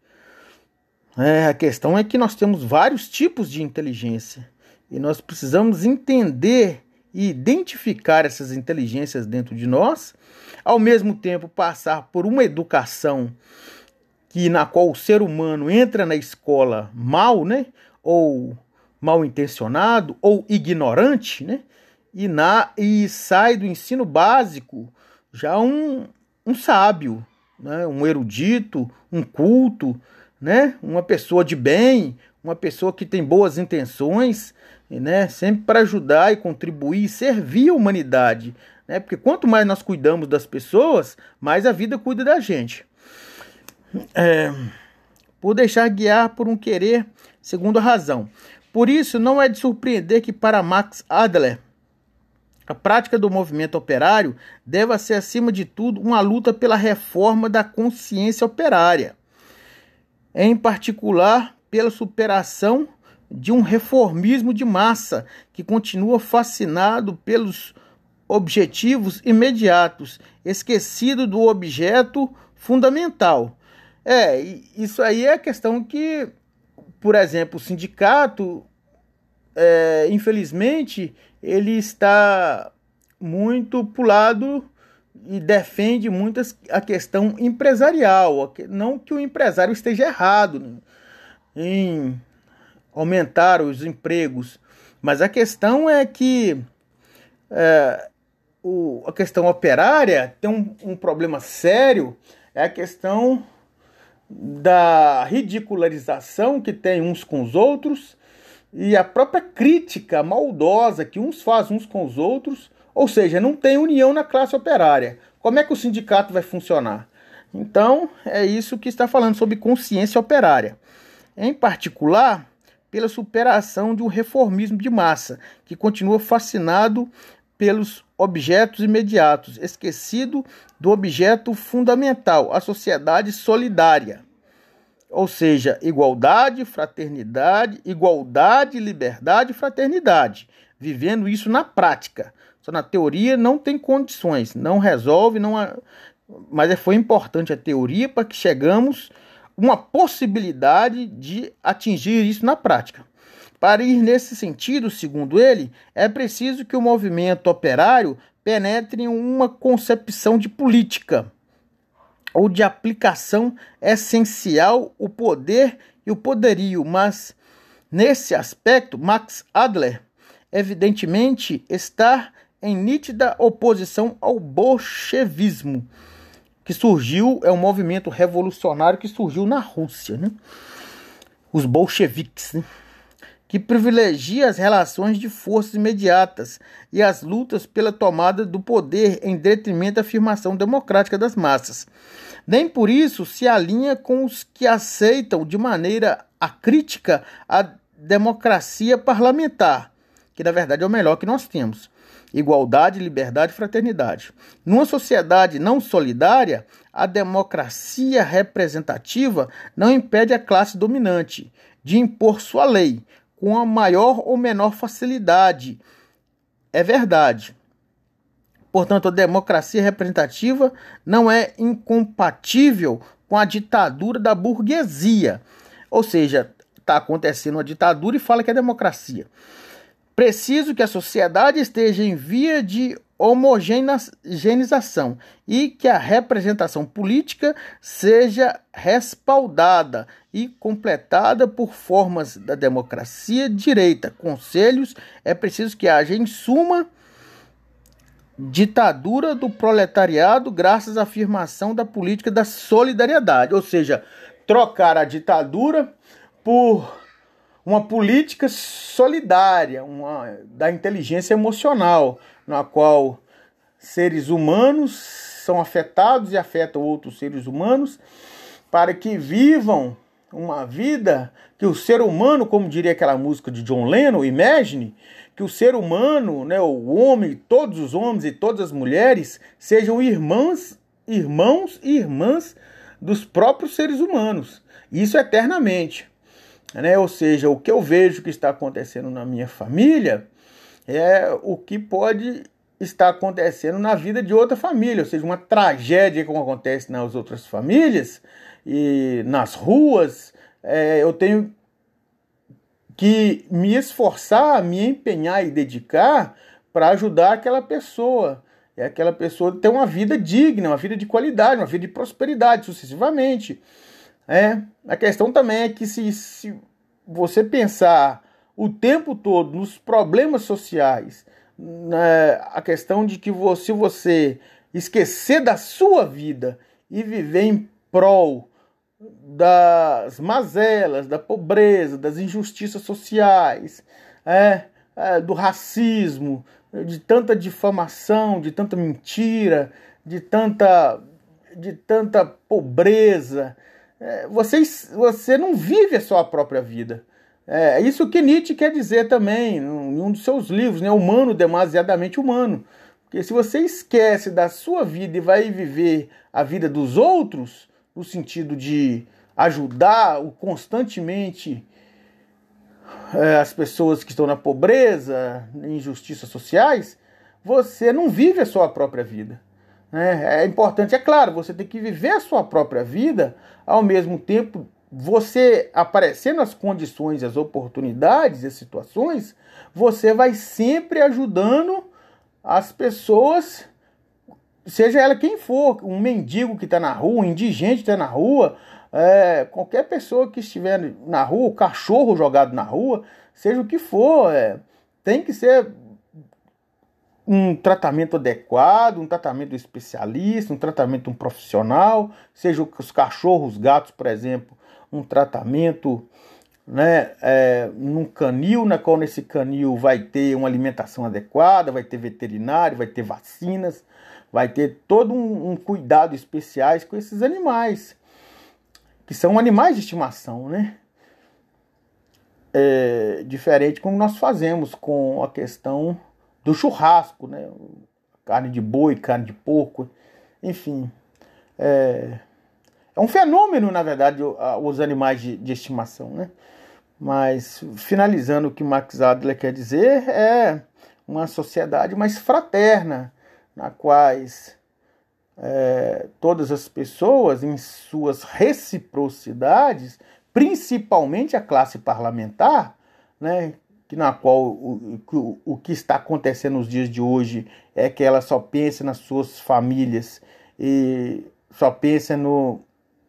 É, a questão é que nós temos vários tipos de inteligência e nós precisamos entender e identificar essas inteligências dentro de nós, ao mesmo tempo passar por uma educação que na qual o ser humano entra na escola mal, né, ou mal intencionado ou ignorante, né, e, na, e sai do ensino básico já um, um sábio, né? um erudito, um culto, né? uma pessoa de bem, uma pessoa que tem boas intenções, né? sempre para ajudar e contribuir e servir a humanidade. Né? Porque quanto mais nós cuidamos das pessoas, mais a vida cuida da gente. É, por deixar guiar por um querer segundo a razão. Por isso, não é de surpreender que para Max Adler, a prática do movimento operário deve ser, acima de tudo, uma luta pela reforma da consciência operária, em particular pela superação de um reformismo de massa que continua fascinado pelos objetivos imediatos, esquecido do objeto fundamental. É, isso aí é a questão que, por exemplo, o sindicato, é, infelizmente, ele está muito pulado e defende muito a questão empresarial. Não que o empresário esteja errado em aumentar os empregos, mas a questão é que é, o, a questão operária tem um, um problema sério, é a questão da ridicularização que tem uns com os outros e a própria crítica maldosa que uns fazem uns com os outros, ou seja, não tem união na classe operária. Como é que o sindicato vai funcionar? Então, é isso que está falando sobre consciência operária. Em particular, pela superação de um reformismo de massa, que continua fascinado pelos objetos imediatos, esquecido do objeto fundamental, a sociedade solidária. Ou seja, igualdade, fraternidade, igualdade, liberdade, fraternidade, vivendo isso na prática. Só na teoria não tem condições, não resolve, não mas é, foi importante a teoria para que chegamos uma possibilidade de atingir isso na prática. Para ir nesse sentido, segundo ele, é preciso que o movimento operário penetre em uma concepção de política ou de aplicação essencial o poder e o poderio, mas nesse aspecto Max Adler evidentemente está em nítida oposição ao bolchevismo, que surgiu, é um movimento revolucionário que surgiu na Rússia, né? Os bolcheviques, né? Que privilegia as relações de forças imediatas e as lutas pela tomada do poder em detrimento da afirmação democrática das massas. Nem por isso se alinha com os que aceitam de maneira acrítica a democracia parlamentar, que na verdade é o melhor que nós temos. Igualdade, liberdade e fraternidade. Numa sociedade não solidária, a democracia representativa não impede a classe dominante de impor sua lei, com a maior ou menor facilidade. É verdade. Portanto, a democracia representativa não é incompatível com a ditadura da burguesia. Ou seja, está acontecendo uma ditadura e fala que é democracia. Preciso que a sociedade esteja em via de homogeneização e que a representação política seja respaldada e completada por formas da democracia direita, conselhos. É preciso que haja, em suma, ditadura do proletariado graças à afirmação da política da solidariedade, ou seja, trocar a ditadura por uma política solidária, uma, da inteligência emocional, na qual seres humanos são afetados e afetam outros seres humanos, para que vivam uma vida que o ser humano, como diria aquela música de John Lennon, Imagine, que o ser humano, né, o homem, todos os homens e todas as mulheres sejam irmãs, irmãos e irmãs dos próprios seres humanos. Isso eternamente. Né? Ou seja, o que eu vejo que está acontecendo na minha família é o que pode estar acontecendo na vida de outra família, ou seja, uma tragédia como acontece nas outras famílias e nas ruas. É, eu tenho que me esforçar, me empenhar e dedicar para ajudar aquela pessoa. E aquela pessoa ter uma vida digna, uma vida de qualidade, uma vida de prosperidade, sucessivamente. É, a questão também é que se, se você pensar o tempo todo nos problemas sociais, né, a questão de que se você esquecer da sua vida e viver em prol das mazelas, da pobreza, das injustiças sociais, é, é, do racismo, de tanta difamação, de tanta mentira, de tanta, de tanta pobreza, é, você, você não vive a sua própria vida. É, é isso que Nietzsche quer dizer também em um dos seus livros, né? Humano, demasiadamente humano. Porque se você esquece da sua vida e vai viver a vida dos outros, no sentido de ajudar constantemente é, as pessoas que estão na pobreza, injustiças sociais, você não vive a sua própria vida. Né? É importante, é claro, você tem que viver a sua própria vida, ao mesmo tempo você aparecendo as condições, as oportunidades, as situações, você vai sempre ajudando as pessoas, seja ela quem for, um mendigo que está na rua, um indigente que está na rua, é, qualquer pessoa que estiver na rua, o cachorro jogado na rua, seja o que for, é, tem que ser um tratamento adequado, um tratamento especialista, um tratamento um profissional, seja os cachorros, gatos, por exemplo, um tratamento né, é, num canil, na qual nesse canil vai ter uma alimentação adequada, vai ter veterinário, vai ter vacinas, vai ter todo um, um cuidado especiais com esses animais, que são animais de estimação, né? É, diferente como nós fazemos com a questão do churrasco, né? Carne de boi, carne de porco, enfim. É, É um fenômeno, na verdade, os animais de, de estimação, né? Mas, finalizando o que Max Adler quer dizer, é uma sociedade mais fraterna, na quais é, todas as pessoas, em suas reciprocidades, principalmente a classe parlamentar, né, que na qual o, o, o que está acontecendo nos dias de hoje é que ela só pensa nas suas famílias e só pensa no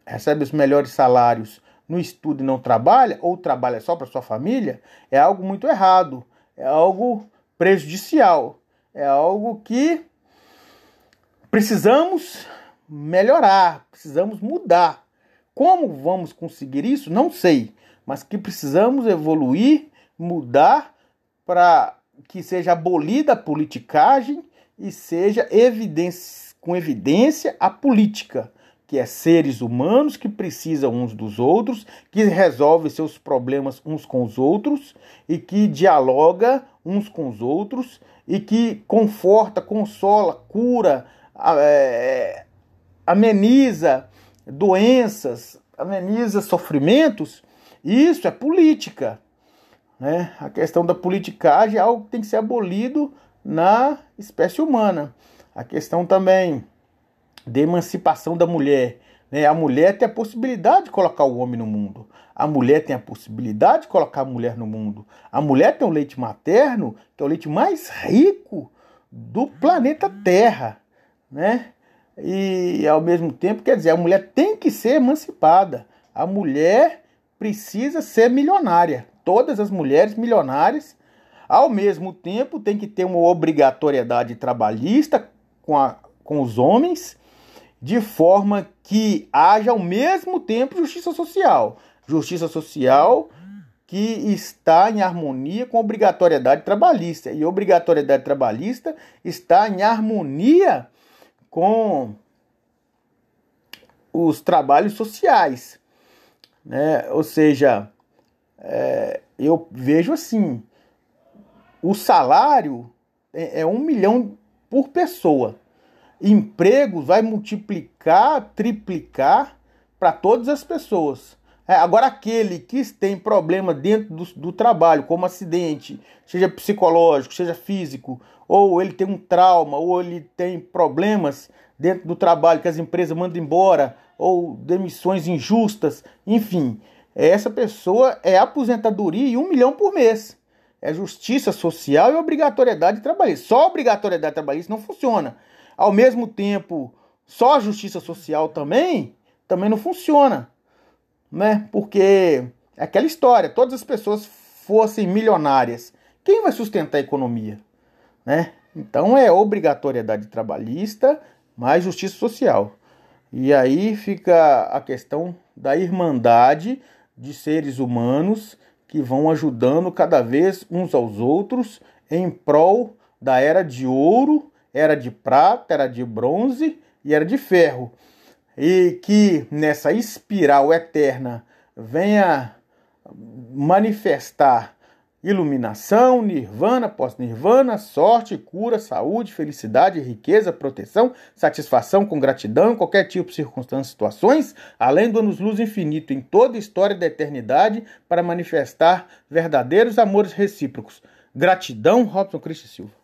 recebe os melhores salários no estudo e não trabalha, ou trabalha só para sua família, é algo muito errado, é algo prejudicial, é algo que precisamos melhorar, precisamos mudar. Como vamos conseguir isso? Não sei, mas que precisamos evoluir, mudar para que seja abolida a politicagem e seja evidência, com evidência a política que é seres humanos que precisam uns dos outros, que resolve seus problemas uns com os outros e que dialoga uns com os outros e que conforta, consola, cura, é, ameniza doenças, ameniza sofrimentos. Isso é política. Né? A questão da politicagem é algo que tem que ser abolido na espécie humana. A questão também de emancipação da mulher. Né? A mulher tem a possibilidade de colocar o homem no mundo. A mulher tem a possibilidade de colocar a mulher no mundo. A mulher tem o leite materno, que é o leite mais rico do planeta Terra, né? E ao mesmo tempo, quer dizer, a mulher tem que ser emancipada. A mulher precisa ser milionária. Todas as mulheres milionárias, ao mesmo tempo, tem que ter uma obrigatoriedade trabalhista com, a, com os homens de forma que haja ao mesmo tempo justiça social. Justiça social que está em harmonia com a obrigatoriedade trabalhista. E obrigatoriedade trabalhista está em harmonia com os trabalhos sociais. Né? Ou seja, é, eu vejo assim: o salário é, é um milhão por pessoa empregos vai multiplicar, triplicar para todas as pessoas. É, agora, aquele que tem problema dentro do, do, trabalho, como acidente, seja psicológico, seja físico, ou ele tem um trauma, ou ele tem problemas dentro do trabalho que as empresas mandam embora, ou demissões injustas, enfim, essa pessoa é aposentadoria e um milhão por mês. É justiça social e obrigatoriedade trabalhista. Só obrigatoriedade trabalhista não funciona ao mesmo tempo só justiça social também, também não funciona, né? Porque é aquela história, todas as pessoas fossem milionárias, quem vai sustentar a economia, né? Então é obrigatoriedade trabalhista mais justiça social. E aí fica a questão da irmandade de seres humanos que vão ajudando cada vez uns aos outros em prol da era de ouro era de prata, era de bronze e era de ferro. E que nessa espiral eterna venha manifestar iluminação, nirvana, pós-nirvana, sorte, cura, saúde, felicidade, riqueza, proteção, satisfação com gratidão qualquer tipo circunstância, situações, além do anos-luz infinito em toda a história da eternidade para manifestar verdadeiros amores recíprocos. Gratidão, Robson Cristo Silva.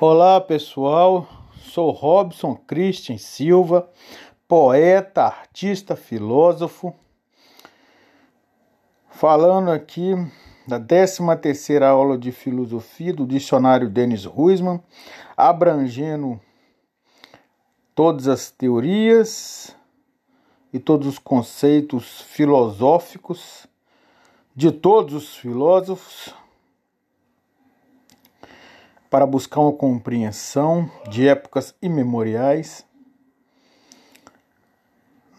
Olá pessoal, sou Robson Christian Silva, poeta, artista, filósofo, falando aqui da 13 terceira aula de filosofia do dicionário Denis Ruisman, abrangendo todas as teorias e todos os conceitos filosóficos de todos os filósofos para buscar uma compreensão de épocas imemoriais,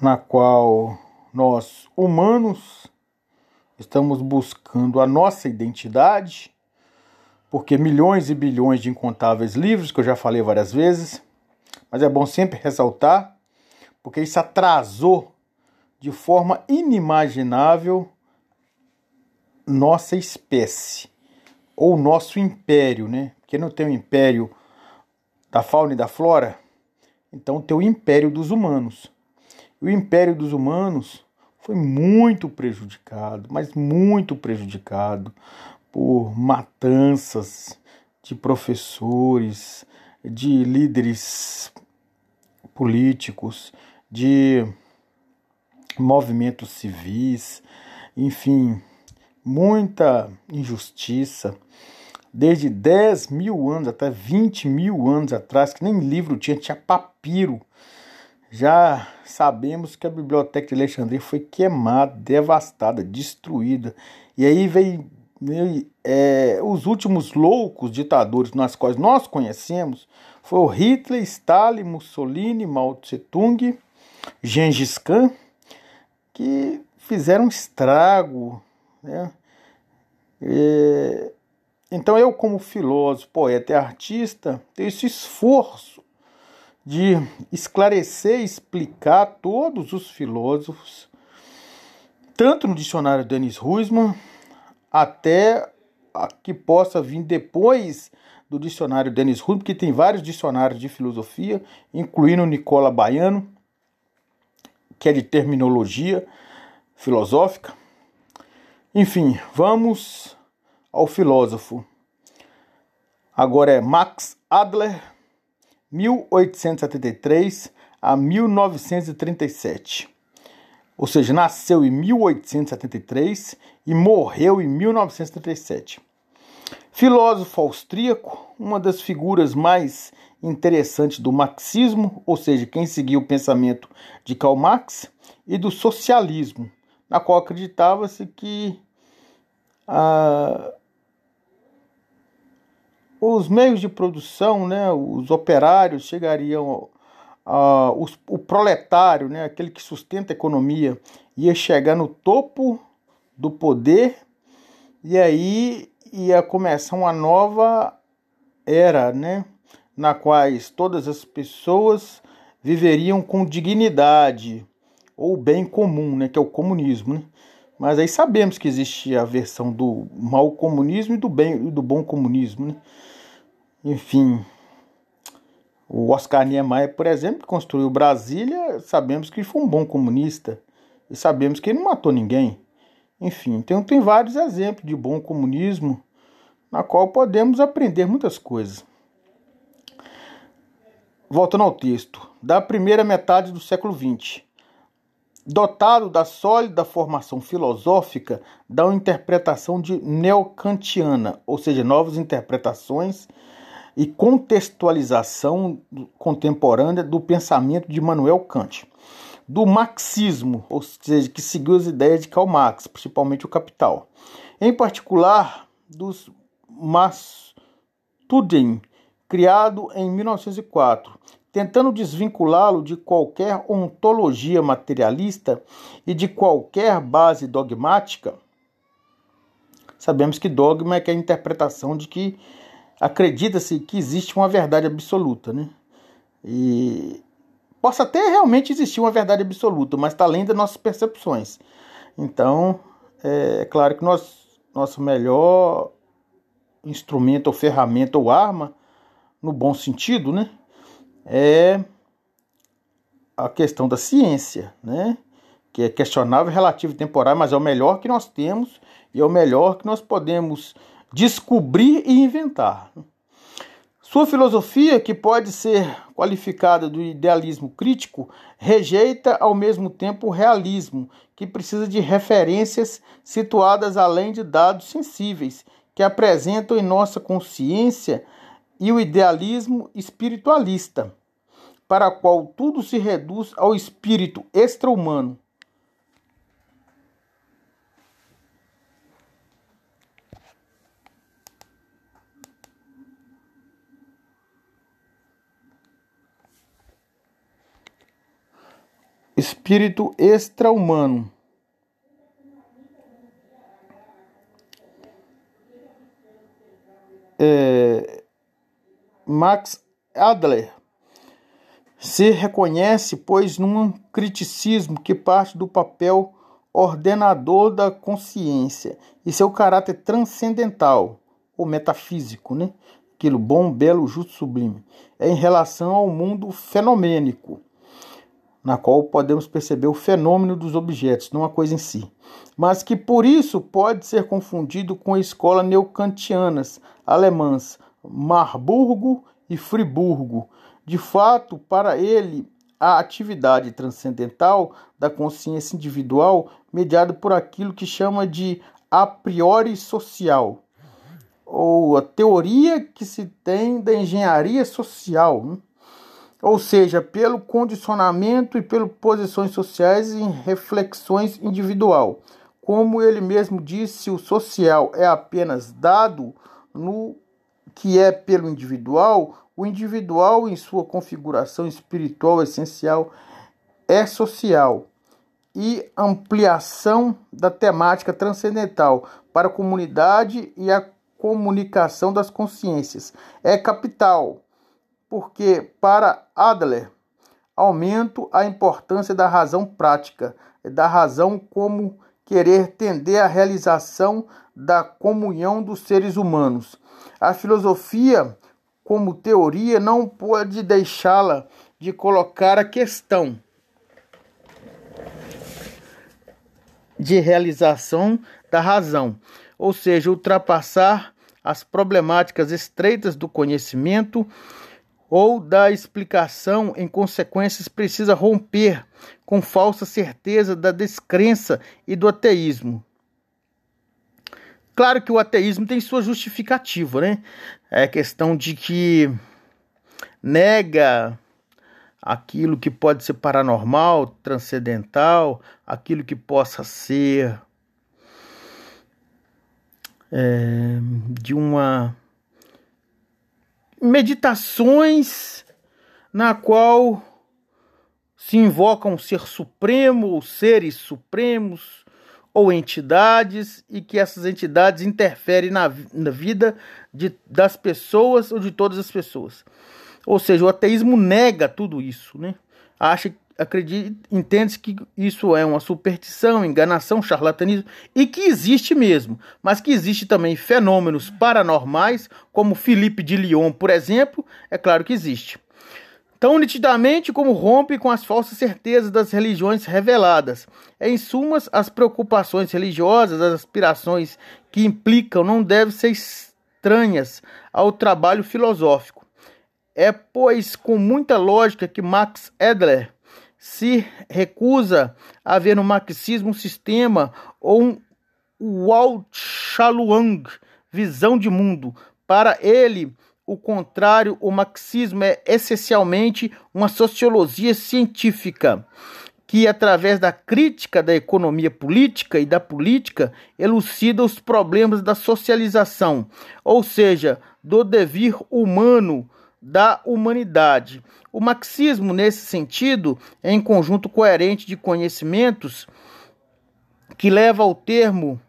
na qual nós, humanos, estamos buscando a nossa identidade, porque milhões e bilhões de incontáveis livros, que eu já falei várias vezes, mas é bom sempre ressaltar, porque isso atrasou de forma inimaginável nossa espécie ou nosso império, né? Porque não tem um império da fauna e da flora, então tem o império dos humanos. O império dos humanos foi muito prejudicado, mas muito prejudicado por matanças de professores, de líderes políticos, de movimentos civis, enfim, muita injustiça. Desde 10 mil anos até 20 mil anos atrás, que nem livro tinha, tinha papiro. Já sabemos que a biblioteca de Alexandria foi queimada, devastada, destruída. E aí veio é, os últimos loucos ditadores nas quais nós conhecemos o Hitler, Stalin, Mussolini, Mao Tse Tung, Gengis Khan, que fizeram estrago. Né? É, então eu, como filósofo, poeta e artista, tenho esse esforço de esclarecer e explicar todos os filósofos, tanto no dicionário Denis Ruisman, até a que possa vir depois do dicionário Denis Ruisman, que tem vários dicionários de filosofia, incluindo o Nicola Baiano, que é de terminologia filosófica. Enfim, vamos ao filósofo. Agora é Max Adler, 1873 a 1937 ou seja, nasceu em 1873 e morreu em 1937. Filósofo austríaco, uma das figuras mais interessantes do marxismo, ou seja, quem seguiu o pensamento de Karl Marx, e do socialismo, na qual acreditava-se que ah, os meios de produção, né, os operários chegariam uh, o, o proletário, né, aquele que sustenta a economia, ia chegar no topo do poder e aí ia começar uma nova era, né, na quais todas as pessoas viveriam com dignidade ou bem comum, né, que é o comunismo, né? Mas aí sabemos que existe a versão do mau comunismo e do bem e do bom comunismo, né? Enfim, o Oscar Niemeyer, por exemplo, que construiu Brasília, sabemos que foi um bom comunista e sabemos que ele não matou ninguém. Enfim, então tem vários exemplos de bom comunismo na qual podemos aprender muitas coisas. Voltando ao texto, da primeira metade do século XX. Dotado da sólida formação filosófica, da interpretação de neocantiana, ou seja, novas interpretações e contextualização contemporânea do pensamento de Manuel Kant. Do marxismo, ou seja, que seguiu as ideias de Karl Marx, principalmente o Capital. Em particular, dos Mastuden, criado em 1904, tentando desvinculá-lo de qualquer ontologia materialista e de qualquer base dogmática. Sabemos que dogma é, é a interpretação de que acredita-se que existe uma verdade absoluta, né? E possa até realmente existir uma verdade absoluta, mas está além das nossas percepções. Então, é, claro que nós, nosso melhor instrumento ou ferramenta ou arma, no bom sentido, né? É a questão da ciência, né? Que é questionável, relativo e temporário, mas é o melhor que nós temos e é o melhor que nós podemos descobrir e inventar. Sua filosofia, que pode ser qualificada do idealismo crítico, rejeita ao mesmo tempo o realismo, que precisa de referências situadas além de dados sensíveis, que apresentam em nossa consciência, e o idealismo espiritualista, para o qual tudo se reduz ao espírito extra-humano, espírito extra-humano. É, Max Adler se reconhece, pois, num criticismo que parte do papel ordenador da consciência e seu caráter transcendental ou metafísico, né? aquilo bom, belo, justo, sublime. É em relação ao mundo fenomênico, na qual podemos perceber o fenômeno dos objetos, não a coisa em si. Mas que por isso pode ser confundido com a escola neocantianas alemãs Marburgo e Friburgo. De fato, para ele, a atividade transcendental da consciência individual, mediada por aquilo que chama de a priori social, ou a teoria que se tem da engenharia social, né? Ou seja, pelo condicionamento e pelas posições sociais em reflexões individual. Como ele mesmo disse, o social é apenas dado no que é pelo individual, o individual, em sua configuração espiritual essencial, é social e ampliação da temática transcendental para a comunidade e a comunicação das consciências. É capital, porque para Adler, aumento a importância da razão prática, da razão como querer tender à realização da comunhão dos seres humanos. A filosofia como teoria não pode deixá-la de colocar a questão de realização da razão, ou seja, ultrapassar as problemáticas estreitas do conhecimento ou da explicação, em consequências, precisa romper com falsa certeza da descrença e do ateísmo. Claro que o ateísmo tem sua justificativa, né? É questão de que nega aquilo que pode ser paranormal, transcendental, aquilo que possa ser é, de uma meditações na qual se invoca um ser supremo ou seres supremos ou entidades e que essas entidades interferem na, na vida de, das pessoas ou de todas as pessoas. Ou seja, o ateísmo nega tudo isso, né? Acha, acredita, entende que isso é uma superstição, enganação, charlatanismo e que existe mesmo, mas que existe também fenômenos paranormais, como Felipe de Lyon, por exemplo, é claro que existe tão nitidamente como rompe com as falsas certezas das religiões reveladas. Em sumas, as preocupações religiosas, as aspirações que implicam, não devem ser estranhas ao trabalho filosófico. É, pois, com muita lógica que Max Edler se recusa a ver no marxismo um sistema ou um Walt visão de mundo. Para ele, o contrário, o marxismo é essencialmente uma sociologia científica que, através da crítica da economia política e da política, elucida os problemas da socialização, ou seja, do devir humano da humanidade. O marxismo, nesse sentido, é um conjunto coerente de conhecimentos que leva ao termo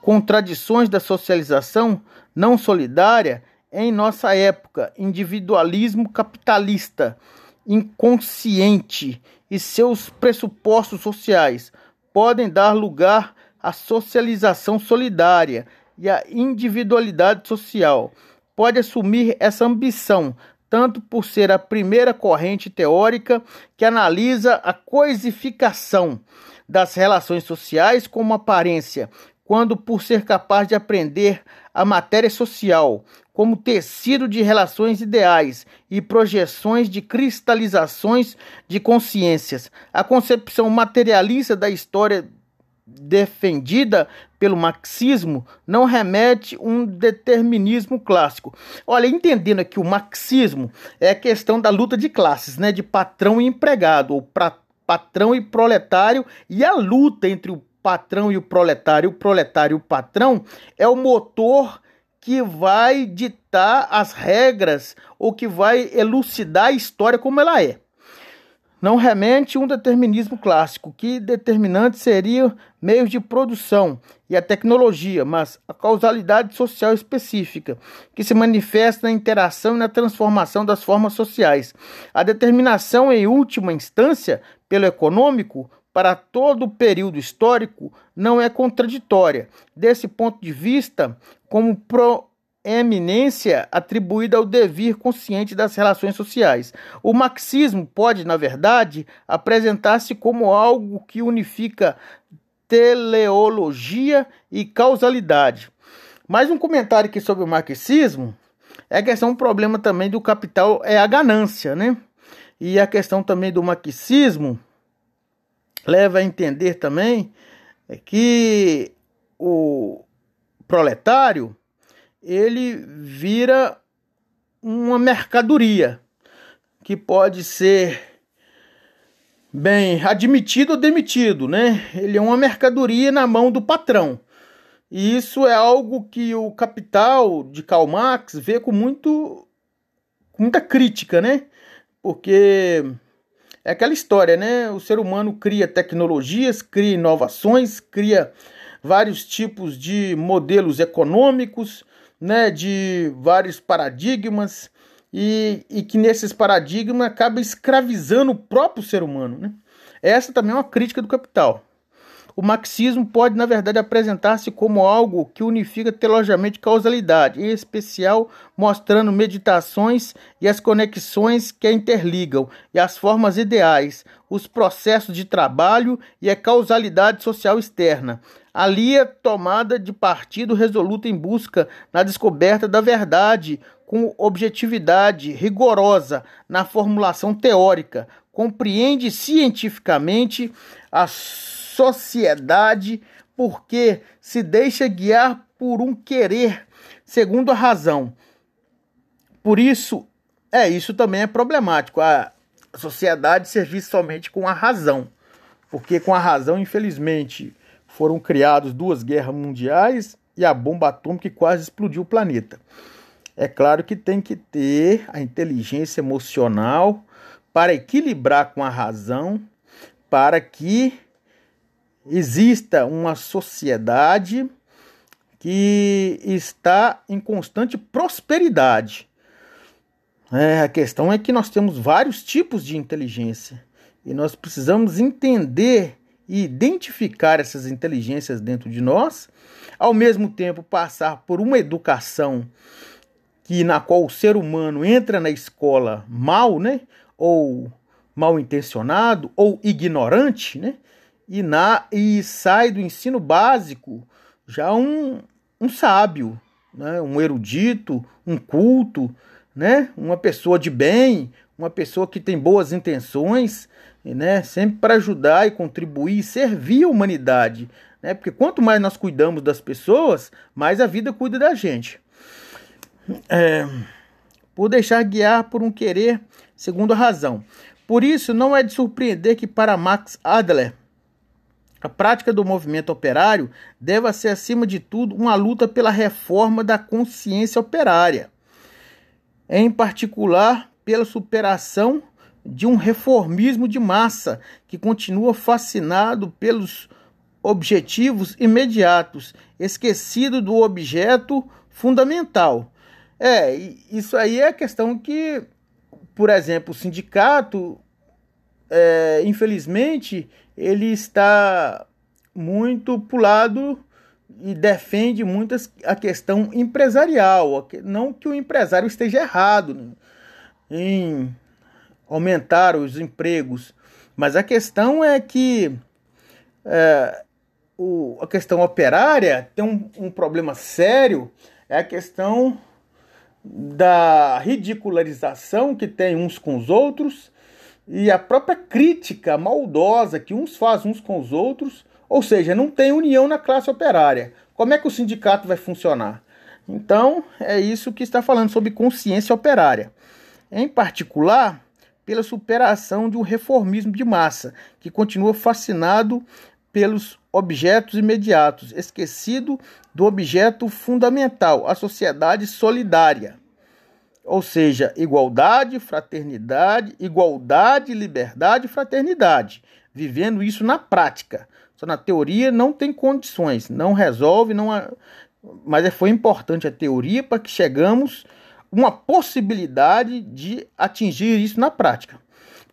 contradições da socialização não solidária em nossa época, individualismo capitalista, inconsciente e seus pressupostos sociais podem dar lugar à socialização solidária e à individualidade social. Pode assumir essa ambição, tanto por ser a primeira corrente teórica que analisa a coisificação das relações sociais como aparência, quando por ser capaz de aprender a matéria social como tecido de relações ideais e projeções de cristalizações de consciências. A concepção materialista da história defendida pelo marxismo não remete um determinismo clássico. Olha, entendendo aqui o marxismo é a questão da luta de classes, né, de patrão e empregado, ou pra, patrão e proletário e a luta entre o patrão e o proletário, o proletário e o patrão, é o motor que vai ditar as regras ou que vai elucidar a história como ela é. Não remente um determinismo clássico, que determinante seria meios de produção e a tecnologia, mas a causalidade social específica, que se manifesta na interação e na transformação das formas sociais. A determinação, em última instância, pelo econômico, para todo o período histórico não é contraditória. Desse ponto de vista, como pro, eminência atribuída ao devir consciente das relações sociais. O marxismo pode, na verdade, apresentar-se como algo que unifica teleologia e causalidade. Mais um comentário aqui sobre o marxismo é a questão, um problema também do capital é a ganância, né? E a questão também do marxismo leva a entender também que o proletário ele vira uma mercadoria que pode ser bem admitido ou demitido, né? Ele é uma mercadoria na mão do patrão. E isso é algo que o Capital de Karl Marx vê com muito com muita crítica, né? Porque é aquela história, né? O ser humano cria tecnologias, cria inovações, cria vários tipos de modelos econômicos, né, de vários paradigmas e, e que nesses paradigmas acaba escravizando o próprio ser humano. Né? Essa também é uma crítica do capital. O marxismo pode, na verdade, apresentar-se como algo que unifica teologicamente causalidade, em especial mostrando meditações e as conexões que a interligam, e as formas ideais, os processos de trabalho e a causalidade social externa. Ali é tomada de partido resoluta em busca na descoberta da verdade, com objetividade rigorosa na formulação teórica, compreende cientificamente as sociedade porque se deixa guiar por um querer segundo a razão. Por isso, é isso também é problemático. A sociedade servir somente com a razão. Porque com a razão, infelizmente, foram criadas duas guerras mundiais e a bomba atômica quase explodiu o planeta. É claro que tem que ter a inteligência emocional para equilibrar com a razão, para que exista uma sociedade que está em constante prosperidade. É, a questão é que nós temos vários tipos de inteligência e nós precisamos entender e identificar essas inteligências dentro de nós, ao mesmo tempo passar por uma educação que na qual o ser humano entra na escola mal, né, ou mal intencionado ou ignorante, né, e, na, e sai do ensino básico já um, um sábio, né? um erudito, um culto, né? uma pessoa de bem, uma pessoa que tem boas intenções, né? sempre para ajudar e contribuir e servir a humanidade. Né? Porque quanto mais nós cuidamos das pessoas, mais a vida cuida da gente. É, por deixar guiar por um querer segundo a razão. Por isso, não é de surpreender que para Max Adler, a prática do movimento operário deve ser, acima de tudo, uma luta pela reforma da consciência operária, em particular pela superação de um reformismo de massa que continua fascinado pelos objetivos imediatos, esquecido do objeto fundamental. É, isso aí é a questão que, por exemplo, o sindicato, é, infelizmente, ele está muito pulado e defende muito a questão empresarial. Não que o empresário esteja errado em aumentar os empregos, mas a questão é que é, o, a questão operária tem um, um problema sério, é a questão da ridicularização que tem uns com os outros e a própria crítica maldosa que uns fazem uns com os outros, ou seja, não tem união na classe operária. Como é que o sindicato vai funcionar? Então, é isso que está falando sobre consciência operária. Em particular, pela superação de um reformismo de massa, que continua fascinado pelos objetos imediatos, esquecido do objeto fundamental, a sociedade solidária. Ou seja, igualdade, fraternidade, igualdade, liberdade fraternidade. Vivendo isso na prática. Só na teoria não tem condições, não resolve, não mas é, foi importante a teoria para que chegamos uma possibilidade de atingir isso na prática.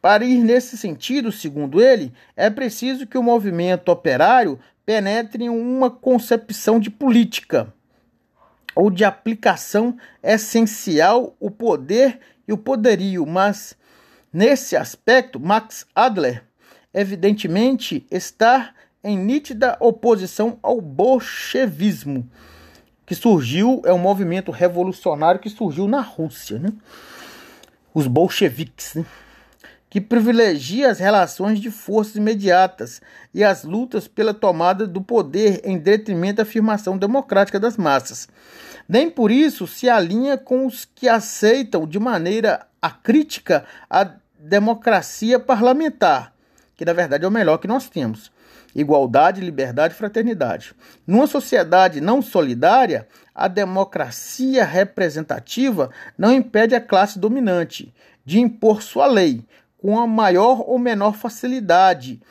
Para ir nesse sentido, segundo ele, é preciso que o movimento operário penetre em uma concepção de política ou de aplicação essencial o poder e o poderio, mas nesse aspecto Max Adler evidentemente está em nítida oposição ao bolchevismo, que surgiu, é um movimento revolucionário que surgiu na Rússia, né? Os bolcheviques, né? Que privilegia as relações de forças imediatas e as lutas pela tomada do poder em detrimento da afirmação democrática das massas. Nem por isso se alinha com os que aceitam de maneira acrítica a democracia parlamentar, que na verdade é o melhor que nós temos. Igualdade, liberdade fraternidade. Numa sociedade não solidária, a democracia representativa não impede a classe dominante de impor sua lei, com a maior ou menor facilidade.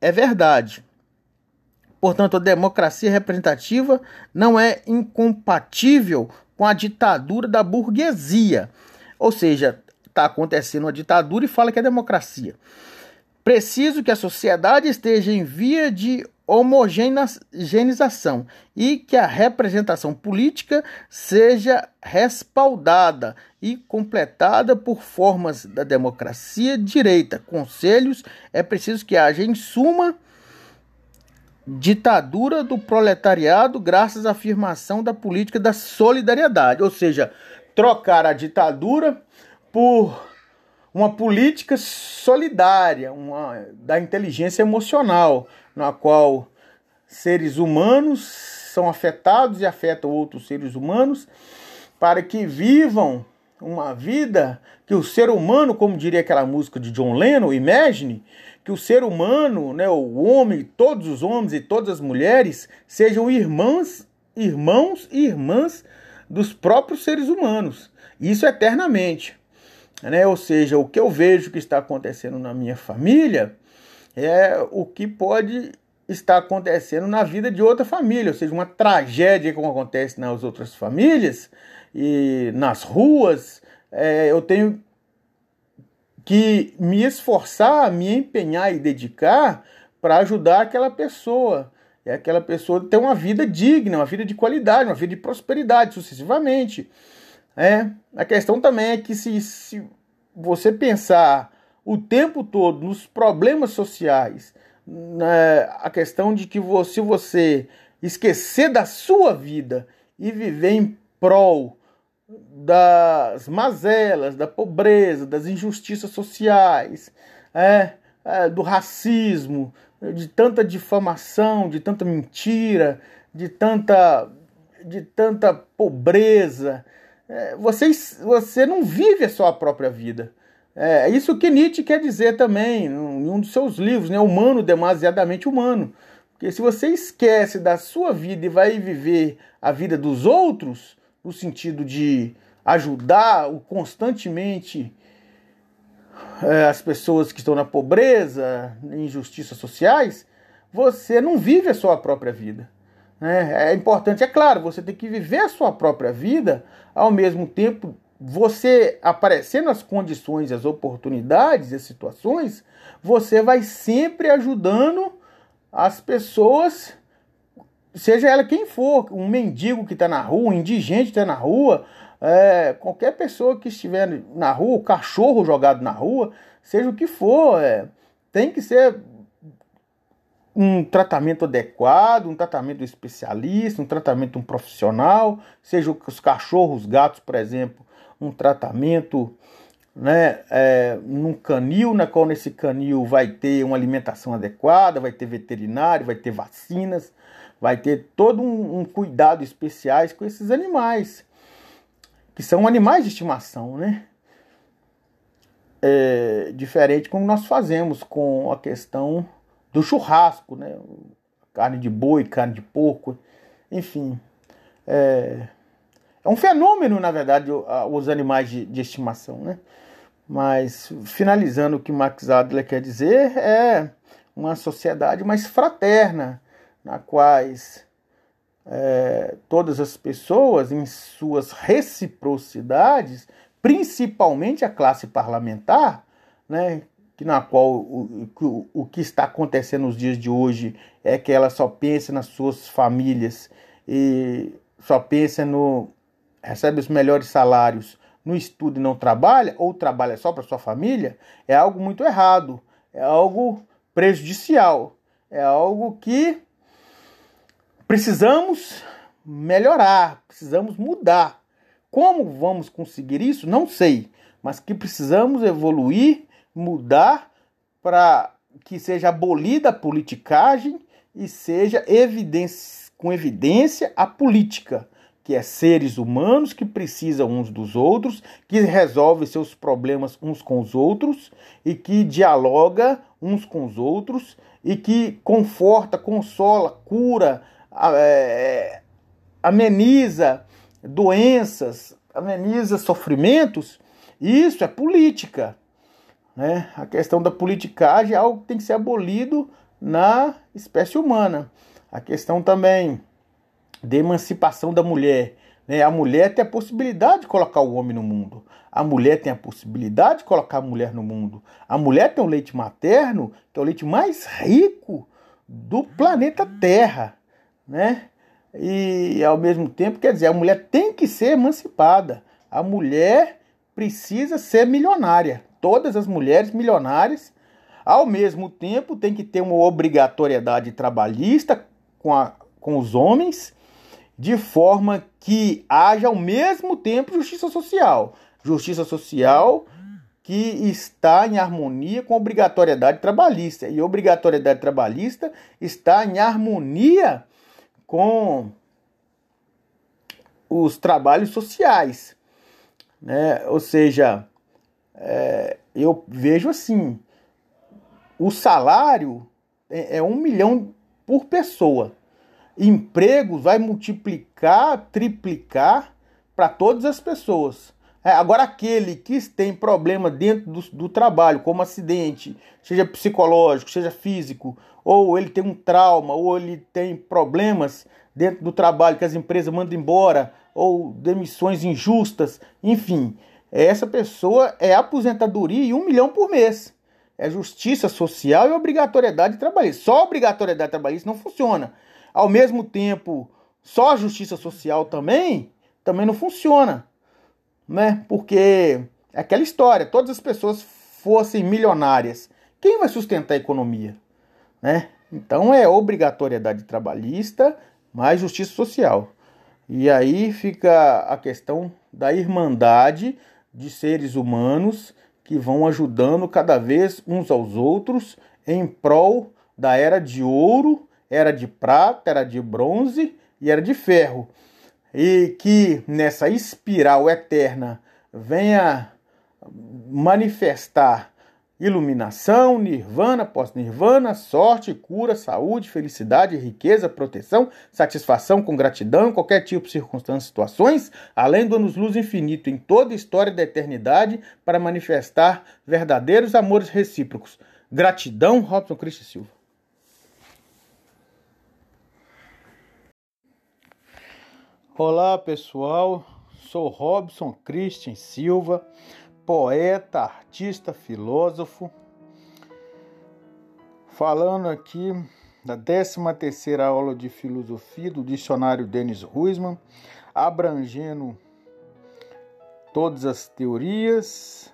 É verdade. Portanto, a democracia representativa não é incompatível com a ditadura da burguesia. Ou seja, está acontecendo uma ditadura e fala que é democracia. Preciso que a sociedade esteja em via de homogeneização e que a representação política seja respaldada e completada por formas da democracia direita. Conselhos é preciso que haja, em suma, ditadura do proletariado graças à afirmação da política da solidariedade, ou seja, trocar a ditadura por uma política solidária, uma, da inteligência emocional, na qual seres humanos são afetados e afetam outros seres humanos, para que vivam uma vida que o ser humano, como diria aquela música de John Lennon, Imagine, que o ser humano, né, o homem, todos os homens e todas as mulheres sejam irmãs, irmãos e irmãs dos próprios seres humanos. Isso eternamente. Né? Ou seja, o que eu vejo que está acontecendo na minha família é o que pode estar acontecendo na vida de outra família, ou seja, uma tragédia como acontece nas outras famílias e nas ruas, é, eu tenho que me esforçar, me empenhar e dedicar para ajudar aquela pessoa. E aquela pessoa ter uma vida digna, uma vida de qualidade, uma vida de prosperidade, sucessivamente. É, a questão também é que se, se você pensar o tempo todo nos problemas sociais, né, a questão de que se você esquecer da sua vida e viver em prol das mazelas, da pobreza, das injustiças sociais, é, é, do racismo, de tanta difamação, de tanta mentira, de tanta, de tanta pobreza. É, você, você não vive a sua própria vida. É isso que Nietzsche quer dizer também em um dos seus livros, né? Humano demasiadamente humano. Porque se você esquece da sua vida e vai viver a vida dos outros, no sentido de ajudar constantemente é, as pessoas que estão na pobreza, em injustiças sociais, você não vive a sua própria vida. Né? É importante, é claro, você tem que viver a sua própria vida, ao mesmo tempo você aparecendo as condições, as oportunidades, as situações, você vai sempre ajudando as pessoas, seja ela quem for, um mendigo que está na rua, um indigente que está na rua, é, qualquer pessoa que estiver na rua, o cachorro jogado na rua, seja o que for, é, tem que ser um tratamento adequado, um tratamento especialista, um tratamento um profissional, seja os cachorros, gatos, por exemplo, um tratamento né, é, num canil, na qual nesse canil vai ter uma alimentação adequada, vai ter veterinário, vai ter vacinas, vai ter todo um, um cuidado especiais com esses animais, que são animais de estimação, né? É, diferente como nós fazemos com a questão do churrasco, né? Carne de boi, carne de porco, enfim. É, é um fenômeno, na verdade, os animais de, de estimação, né? Mas, finalizando o que Max Adler quer dizer, é uma sociedade mais fraterna, na quais é, todas as pessoas, em suas reciprocidades, principalmente a classe parlamentar, né, que na qual o, o, o que está acontecendo nos dias de hoje é que ela só pensa nas suas famílias e só pensa no recebe os melhores salários no estudo e não trabalha, ou trabalha só para sua família, é algo muito errado, é algo prejudicial, é algo que precisamos melhorar, precisamos mudar. Como vamos conseguir isso? Não sei, mas que precisamos evoluir, mudar para que seja abolida a politicagem e seja evidência, com evidência a política que é seres humanos que precisam uns dos outros, que resolve seus problemas uns com os outros e que dialoga uns com os outros e que conforta, consola, cura, é, ameniza doenças, ameniza sofrimentos. Isso é política. Né? A questão da politicagem é algo que tem que ser abolido na espécie humana. A questão também de emancipação da mulher. Né? A mulher tem a possibilidade de colocar o homem no mundo. A mulher tem a possibilidade de colocar a mulher no mundo. A mulher tem o leite materno, que é o leite mais rico do planeta Terra, né? E ao mesmo tempo, quer dizer, a mulher tem que ser emancipada. A mulher precisa ser milionária. Todas as mulheres milionárias, ao mesmo tempo, tem que ter uma obrigatoriedade trabalhista com, a, com os homens de forma que haja ao mesmo tempo justiça social. Justiça social que está em harmonia com a obrigatoriedade trabalhista. E a obrigatoriedade trabalhista está em harmonia com os trabalhos sociais. Né? Ou seja, é, eu vejo assim: o salário é, é um milhão por pessoa empregos vai multiplicar, triplicar para todas as pessoas. É, agora, aquele que tem problema dentro do, do, trabalho, como acidente, seja psicológico, seja físico, ou ele tem um trauma, ou ele tem problemas dentro do trabalho que as empresas mandam embora, ou demissões injustas, enfim, essa pessoa é aposentadoria e um milhão por mês. É justiça social e obrigatoriedade trabalhista. Só obrigatoriedade trabalhista não funciona. Ao mesmo tempo, só justiça social também, também não funciona, né? Porque é aquela história, todas as pessoas fossem milionárias, quem vai sustentar a economia, né? Então é obrigatoriedade trabalhista mais justiça social. E aí fica a questão da irmandade de seres humanos que vão ajudando cada vez uns aos outros em prol da era de ouro era de prata, era de bronze e era de ferro. E que nessa espiral eterna venha manifestar iluminação, nirvana, pós-nirvana, sorte, cura, saúde, felicidade, riqueza, proteção, satisfação com gratidão qualquer tipo circunstância, situações, além do anos-luz infinito em toda a história da eternidade para manifestar verdadeiros amores recíprocos. Gratidão, Robson Cristo Silva. Olá pessoal, sou Robson Christian Silva, poeta, artista, filósofo, falando aqui da 13 terceira aula de filosofia do dicionário Denis Ruisman, abrangendo todas as teorias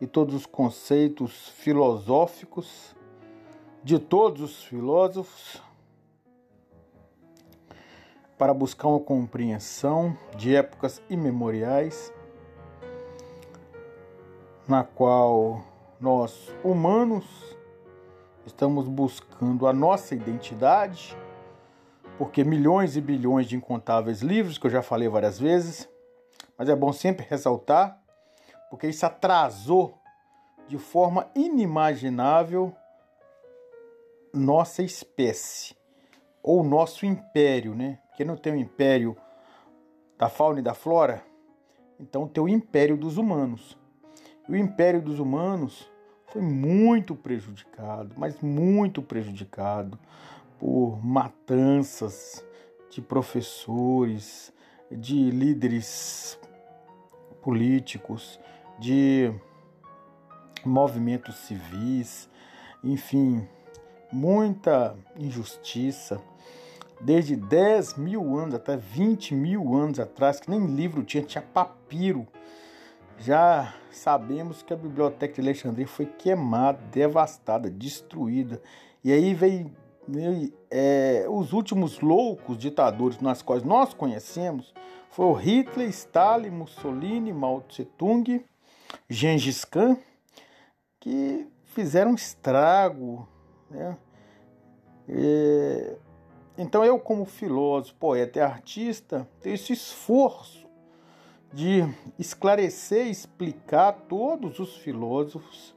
e todos os conceitos filosóficos de todos os filósofos para buscar uma compreensão de épocas imemoriais, na qual nós, humanos, estamos buscando a nossa identidade, porque milhões e bilhões de incontáveis livros, que eu já falei várias vezes, mas é bom sempre ressaltar, porque isso atrasou de forma inimaginável nossa espécie ou nosso império, né? Porque não tem o império da fauna e da flora, então tem o império dos humanos. O império dos humanos foi muito prejudicado, mas muito prejudicado por matanças de professores, de líderes políticos, de movimentos civis, enfim, muita injustiça desde 10 mil anos até 20 mil anos atrás, que nem livro tinha, tinha papiro. Já sabemos que a Biblioteca de Alexandria foi queimada, devastada, destruída. E aí veio, é, os últimos loucos ditadores nas quais nós conhecemos o Hitler, Stalin, Mussolini, Mao Tse Tung, Gengis Khan, que fizeram estrago. Né? É, então eu, como filósofo, poeta e artista, tenho esse esforço de esclarecer e explicar todos os filósofos,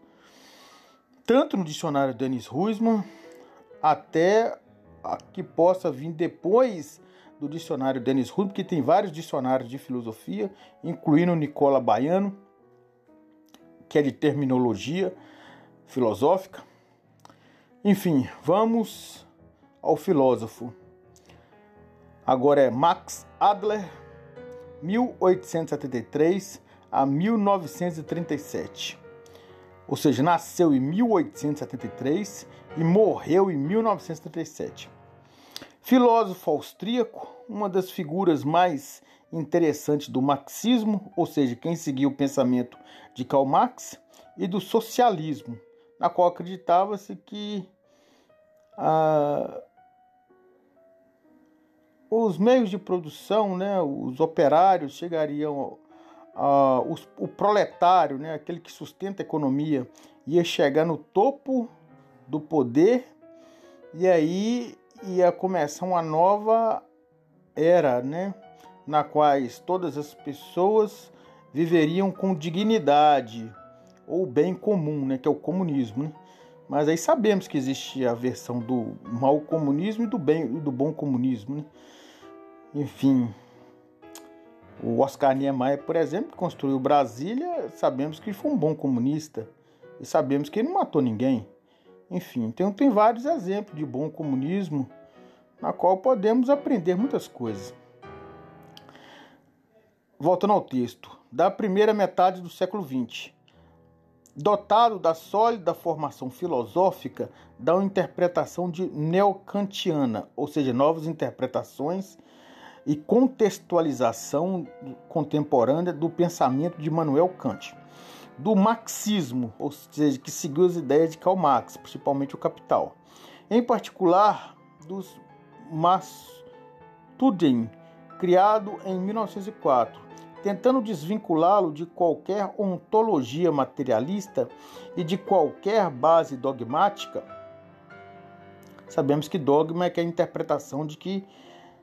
tanto no dicionário Denis Ruisman, até a que possa vir depois do dicionário Denis Ruisman, que tem vários dicionários de filosofia, incluindo o Nicola Baiano, que é de terminologia filosófica. Enfim, vamos ao filósofo. Agora é Max Adler, 1873 a 1937. Ou seja, nasceu em 1873 e morreu em 1937. Filósofo austríaco, uma das figuras mais interessantes do marxismo, ou seja, quem seguiu o pensamento de Karl Marx, e do socialismo, na qual acreditava-se que ah, os meios de produção, né, os operários chegariam a, os, o proletário, né, aquele que sustenta a economia, ia chegar no topo do poder e aí ia começar uma nova era, né, na qual todas as pessoas viveriam com dignidade ou bem comum, né, que é o comunismo, né? Mas aí sabemos que existe a versão do mau comunismo e do bem do bom comunismo, né? Enfim, o Oscar Niemeyer, por exemplo, construiu Brasília, sabemos que foi um bom comunista e sabemos que ele não matou ninguém. Enfim, então tem vários exemplos de bom comunismo na qual podemos aprender muitas coisas. Voltando ao texto, da primeira metade do século XX, dotado da sólida formação filosófica da interpretação de neocantiana, ou seja, novas interpretações e contextualização contemporânea do pensamento de Manuel Kant, do marxismo, ou seja, que seguiu as ideias de Karl Marx, principalmente o Capital, em particular dos Mastudem, criado em 1904, tentando desvinculá-lo de qualquer ontologia materialista e de qualquer base dogmática. Sabemos que dogma é, é a interpretação de que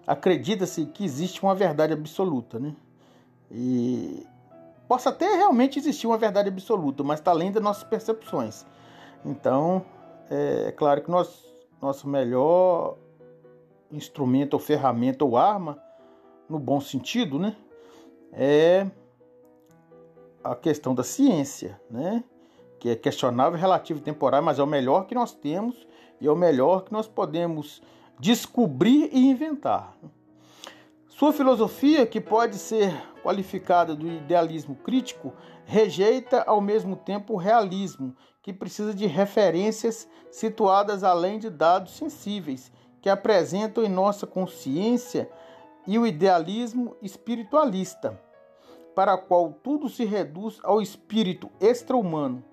acredita-se que existe uma verdade absoluta, né? E possa até realmente existir uma verdade absoluta, mas está além das nossas percepções. Então, é, é claro que nós, nosso melhor instrumento ou ferramenta ou arma, no bom sentido, né? É a questão da ciência, né? Que é questionável, relativo e temporário, mas é o melhor que nós temos e é o melhor que nós podemos descobrir e inventar. Sua filosofia, que pode ser qualificada do idealismo crítico, rejeita ao mesmo tempo o realismo, que precisa de referências situadas além de dados sensíveis, que apresentam em nossa consciência, e o idealismo espiritualista, para o qual tudo se reduz ao espírito extra-humano,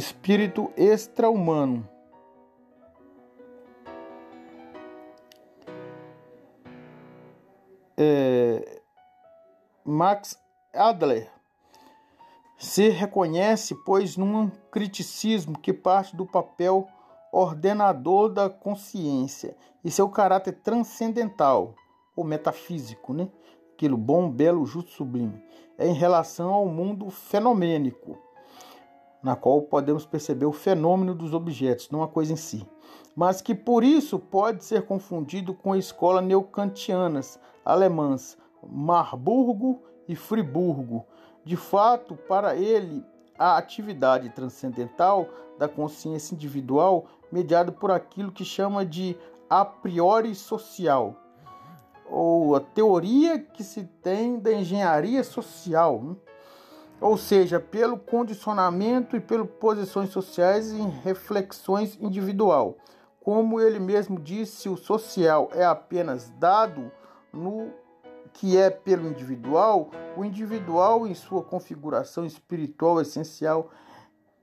espírito extra-humano. É, Max Adler se reconhece, pois, num criticismo que parte do papel ordenador da consciência e seu caráter transcendental ou metafísico, né? Aquilo bom, belo, justo, sublime, é em relação ao mundo fenomênico na qual podemos perceber o fenômeno dos objetos, não a coisa em si, mas que por isso pode ser confundido com a escola neocantianas alemãs Marburgo e Friburgo. De fato, para ele, a atividade transcendental da consciência individual mediada por aquilo que chama de a priori social, ou a teoria que se tem da engenharia social, né? Ou seja, pelo condicionamento e pelas posições sociais em reflexões individual. Como ele mesmo disse, o social é apenas dado no que é pelo individual, o individual em sua configuração espiritual essencial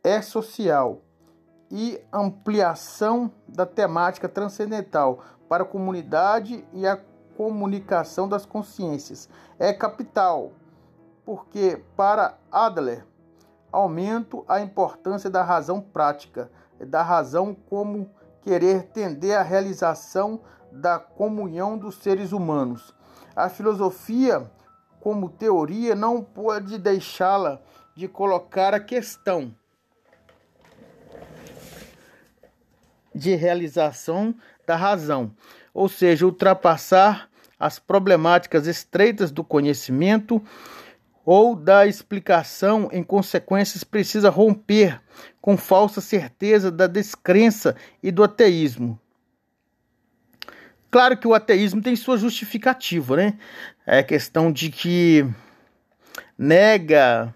é social e ampliação da temática transcendental para a comunidade e a comunicação das consciências. É capital, porque para Adler, aumento a importância da razão prática, da razão como querer tender à realização da comunhão dos seres humanos. A filosofia, como teoria, não pode deixá-la de colocar a questão de realização da razão, ou seja, ultrapassar as problemáticas estreitas do conhecimento ou da explicação, em consequências, precisa romper com falsa certeza da descrença e do ateísmo. Claro que o ateísmo tem sua justificativa, né? É questão de que nega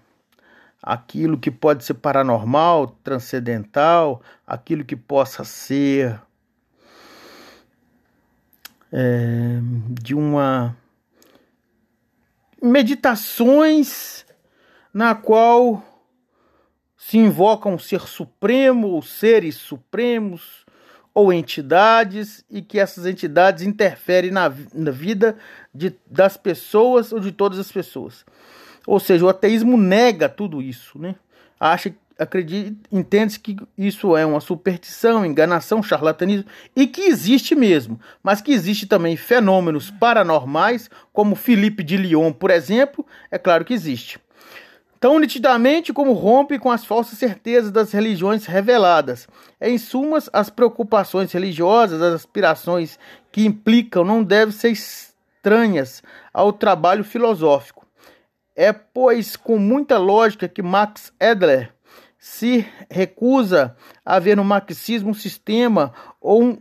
aquilo que pode ser paranormal, transcendental, aquilo que possa ser é, de uma meditações na qual se invoca um ser supremo ou seres supremos ou entidades e que essas entidades interferem na, na vida de, das pessoas ou de todas as pessoas. Ou seja, o ateísmo nega tudo isso, né? Acha, acredita, entende que isso é uma superstição, enganação, charlatanismo e que existe mesmo, mas que existe também fenômenos paranormais, como Felipe de Lyon, por exemplo, é claro que existe. Tão nitidamente como rompe com as falsas certezas das religiões reveladas. Em sumas, as preocupações religiosas, as aspirações que implicam, não devem ser estranhas ao trabalho filosófico é, pois, com muita lógica que Max Edler se recusa a ver no marxismo um sistema ou um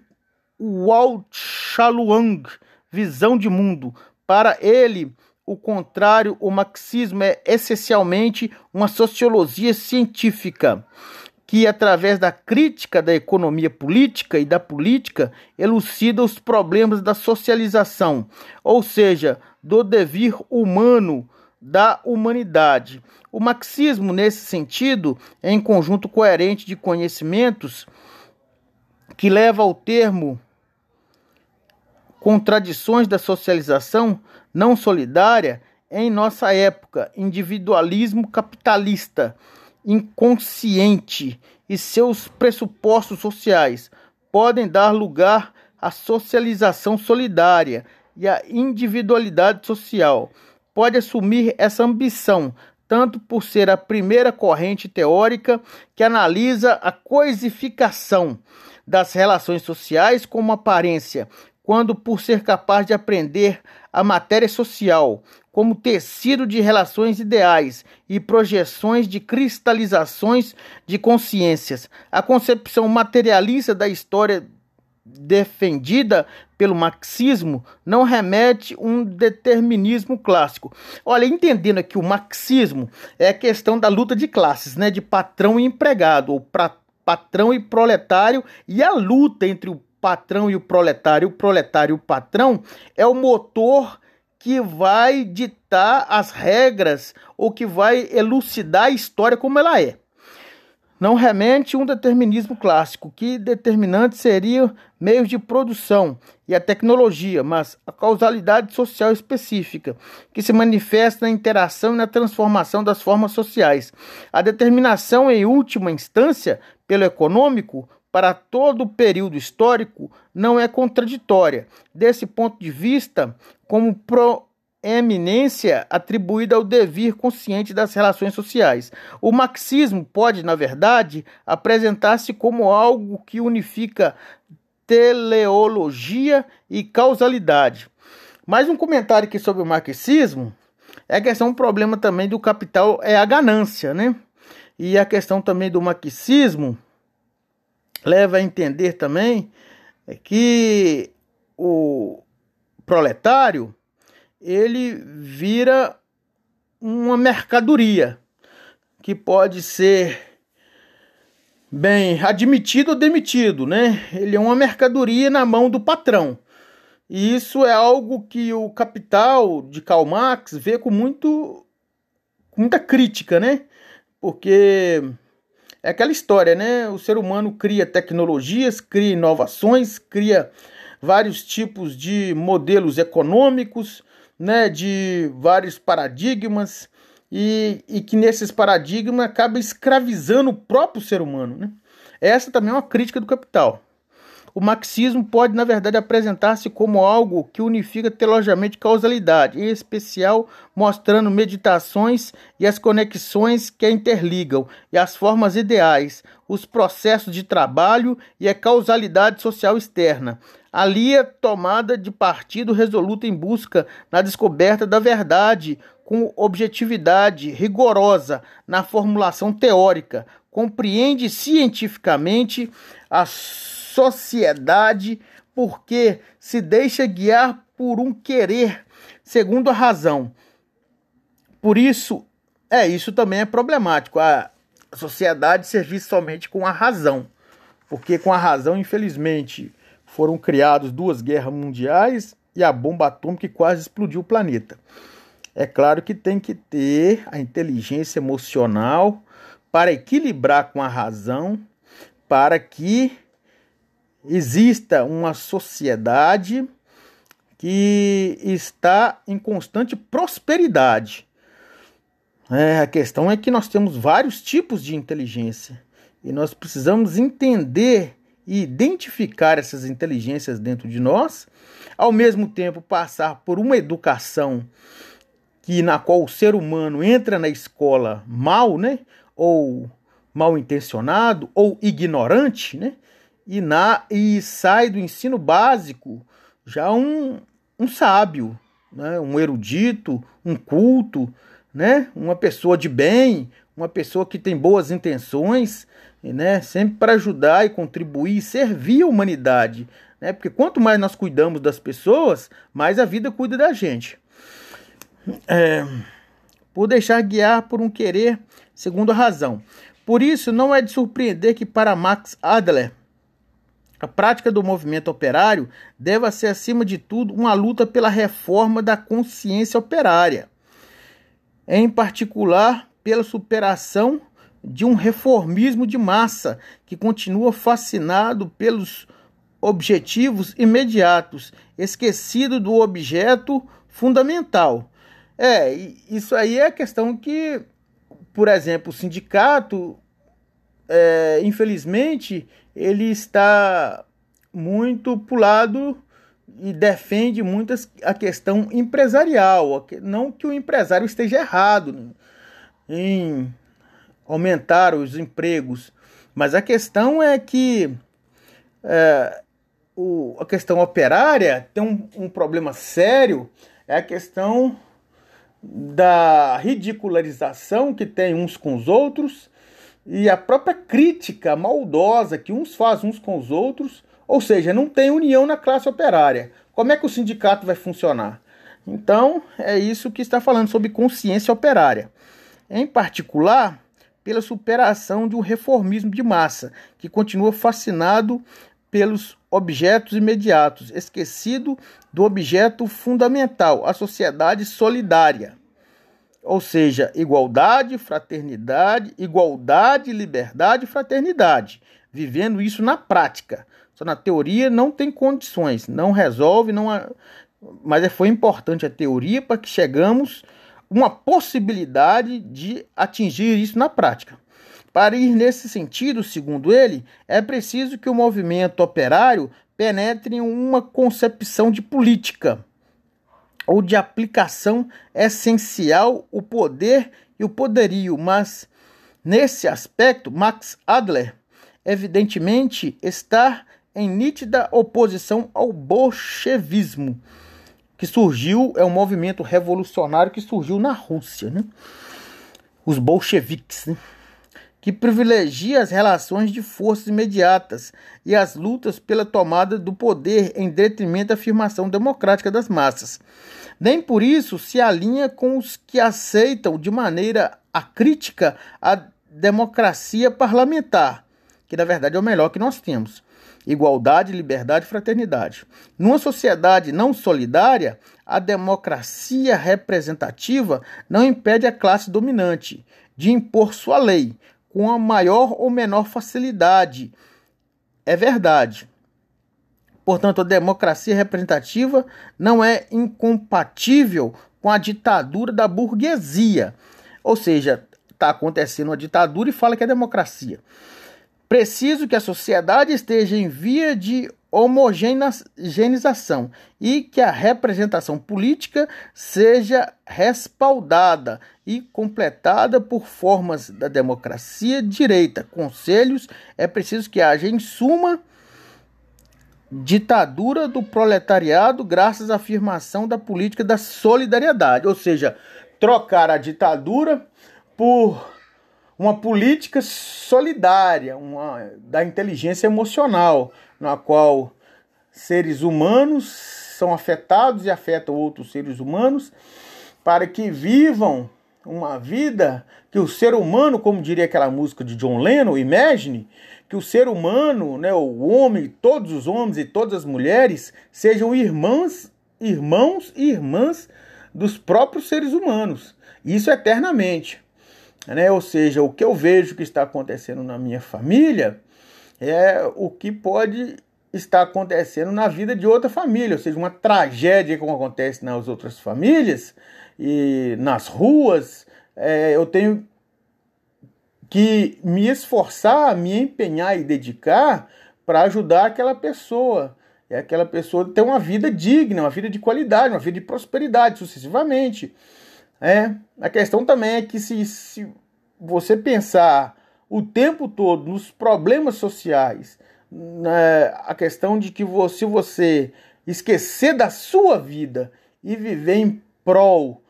Walt-Shaluang, visão de mundo. Para ele, o contrário, o marxismo é essencialmente uma sociologia científica que, através da crítica da economia política e da política, elucida os problemas da socialização, ou seja, do devir humano da humanidade. O marxismo, nesse sentido, é um conjunto coerente de conhecimentos que leva ao termo contradições da socialização não solidária em nossa época, individualismo capitalista, inconsciente e seus pressupostos sociais podem dar lugar à socialização solidária e à individualidade social pode assumir essa ambição, tanto por ser a primeira corrente teórica que analisa a coisificação das relações sociais como aparência, quando por ser capaz de aprender a matéria social como tecido de relações ideais e projeções de cristalizações de consciências. A concepção materialista da história defendida pelo marxismo não remete um determinismo clássico. Olha, entendendo aqui o marxismo é a questão da luta de classes, né, de patrão e empregado, ou patrão e proletário, e a luta entre o patrão e o proletário, o proletário e o patrão é o motor que vai ditar as regras ou que vai elucidar a história como ela é não remete um determinismo clássico, que determinante seria meios de produção e a tecnologia, mas a causalidade social específica, que se manifesta na interação e na transformação das formas sociais. A determinação, em última instância, pelo econômico, para todo o período histórico, não é contraditória. Desse ponto de vista, como pro eminência atribuída ao devir consciente das relações sociais. O marxismo pode, na verdade, apresentar-se como algo que unifica teleologia e causalidade. Mais um comentário aqui sobre o marxismo é a questão, um problema também do capital é a ganância, né? E a questão também do marxismo leva a entender também que o proletário, ele vira uma mercadoria que pode ser bem admitido ou demitido, né? Ele é uma mercadoria na mão do patrão. E isso é algo que o capital de Karl Marx vê com muito com muita crítica, né? Porque é aquela história, né? O ser humano cria tecnologias, cria inovações, cria vários tipos de modelos econômicos, né? De vários paradigmas e, e que nesses paradigmas acaba escravizando o próprio ser humano, né? Essa também é uma crítica do capital. O marxismo pode, na verdade, apresentar-se como algo que unifica teologicamente causalidade, em especial mostrando meditações e as conexões que a interligam, e as formas ideais, os processos de trabalho e a causalidade social externa. Ali é tomada de partido resoluta em busca na descoberta da verdade, com objetividade rigorosa na formulação teórica, compreende cientificamente as sociedade porque se deixa guiar por um querer segundo a razão. Por isso, é isso também é problemático. A sociedade servir somente com a razão, porque com a razão, infelizmente, foram criadas duas guerras mundiais e a bomba atômica quase explodiu o planeta. É claro que tem que ter a inteligência emocional para equilibrar com a razão, para que exista uma sociedade que está em constante prosperidade. É, a questão é que nós temos vários tipos de inteligência e nós precisamos entender e identificar essas inteligências dentro de nós, ao mesmo tempo passar por uma educação que na qual o ser humano entra na escola mal, né, ou mal intencionado ou ignorante, né? E, na, e sai do ensino básico já um, um sábio, né? um erudito, um culto, né? uma pessoa de bem, uma pessoa que tem boas intenções, né? sempre para ajudar e contribuir e servir a humanidade. Né? Porque quanto mais nós cuidamos das pessoas, mais a vida cuida da gente. É, por deixar guiar por um querer segundo a razão. Por isso, não é de surpreender que para Max Adler a prática do movimento operário deve ser, acima de tudo, uma luta pela reforma da consciência operária, em particular pela superação de um reformismo de massa que continua fascinado pelos objetivos imediatos, esquecido do objeto fundamental. É, isso aí é a questão que, por exemplo, o sindicato, é, infelizmente, ele está muito pulado e defende muito a questão empresarial. Não que o empresário esteja errado em aumentar os empregos, mas a questão é que é, o, a questão operária tem um, um problema sério, é a questão da ridicularização que tem uns com os outros e a própria crítica maldosa que uns fazem uns com os outros, ou seja, não tem união na classe operária. Como é que o sindicato vai funcionar? Então, é isso que está falando sobre consciência operária. Em particular, pela superação de um reformismo de massa, que continua fascinado pelos objetos imediatos, esquecido do objeto fundamental, a sociedade solidária. Ou seja, igualdade, fraternidade, igualdade, liberdade fraternidade. Vivendo isso na prática. Só na teoria não tem condições, não resolve, não mas é, foi importante a teoria para que chegamos uma possibilidade de atingir isso na prática. Para ir nesse sentido, segundo ele, é preciso que o movimento operário penetre em uma concepção de política ou de aplicação essencial o poder e o poderio, mas nesse aspecto Max Adler evidentemente está em nítida oposição ao bolchevismo, que surgiu, é um movimento revolucionário que surgiu na Rússia, né? Os bolcheviques, né? Que privilegia as relações de forças imediatas e as lutas pela tomada do poder em detrimento da afirmação democrática das massas. Nem por isso se alinha com os que aceitam de maneira acrítica a democracia parlamentar, que na verdade é o melhor que nós temos. Igualdade, liberdade fraternidade. Numa sociedade não solidária, a democracia representativa não impede a classe dominante de impor sua lei, com a maior ou menor facilidade. É verdade. Portanto, a democracia representativa não é incompatível com a ditadura da burguesia. Ou seja, está acontecendo uma ditadura e fala que é democracia. Preciso que a sociedade esteja em via de homogeneização e que a representação política seja respaldada e completada por formas da democracia direita. Conselhos é preciso que haja, em suma, ditadura do proletariado graças à afirmação da política da solidariedade, ou seja, trocar a ditadura por uma política solidária, uma, da inteligência emocional, na qual seres humanos são afetados e afetam outros seres humanos, para que vivam uma vida que o ser humano, como diria aquela música de John Lennon, Imagine, que o ser humano, né, o homem, todos os homens e todas as mulheres sejam irmãs, irmãos e irmãs dos próprios seres humanos. Isso eternamente. Né? Ou seja, o que eu vejo que está acontecendo na minha família é o que pode estar acontecendo na vida de outra família, ou seja, uma tragédia como acontece nas outras famílias e nas ruas. É, eu tenho que me esforçar, me empenhar e dedicar para ajudar aquela pessoa. É aquela pessoa ter uma vida digna, uma vida de qualidade, uma vida de prosperidade, sucessivamente. É, a questão também é que se, se você pensar o tempo todo nos problemas sociais, né, a questão de que se você esquecer da sua vida e viver em prol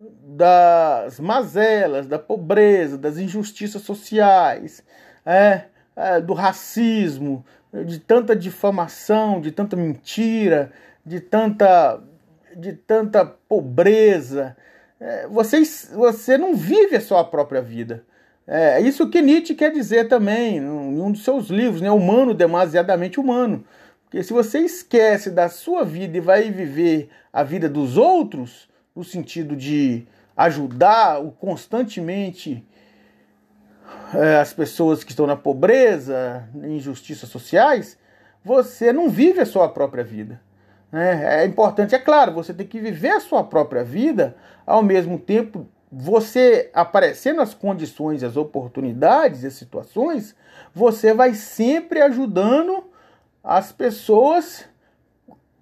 das mazelas, da pobreza, das injustiças sociais, é, é, do racismo, de tanta difamação, de tanta mentira, de tanta, de tanta pobreza, é, você, você não vive a sua própria vida. É isso que Nietzsche quer dizer também em um dos seus livros, né? Humano, demasiadamente humano. Porque se você esquece da sua vida e vai viver a vida dos outros, no sentido de ajudar constantemente é, as pessoas que estão na pobreza, injustiças sociais, você não vive a sua própria vida. Né? É importante, é claro, você tem que viver a sua própria vida, ao mesmo tempo você aparecendo as condições, as oportunidades, as situações, você vai sempre ajudando as pessoas,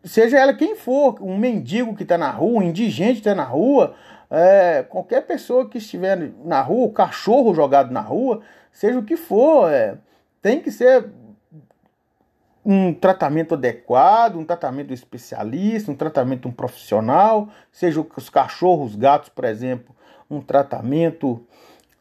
seja ela quem for, um mendigo que está na rua, um indigente que está na rua, é, qualquer pessoa que estiver na rua, o cachorro jogado na rua, seja o que for, é, tem que ser um tratamento adequado, um tratamento especialista, um tratamento um profissional, seja os cachorros, gatos, por exemplo, um tratamento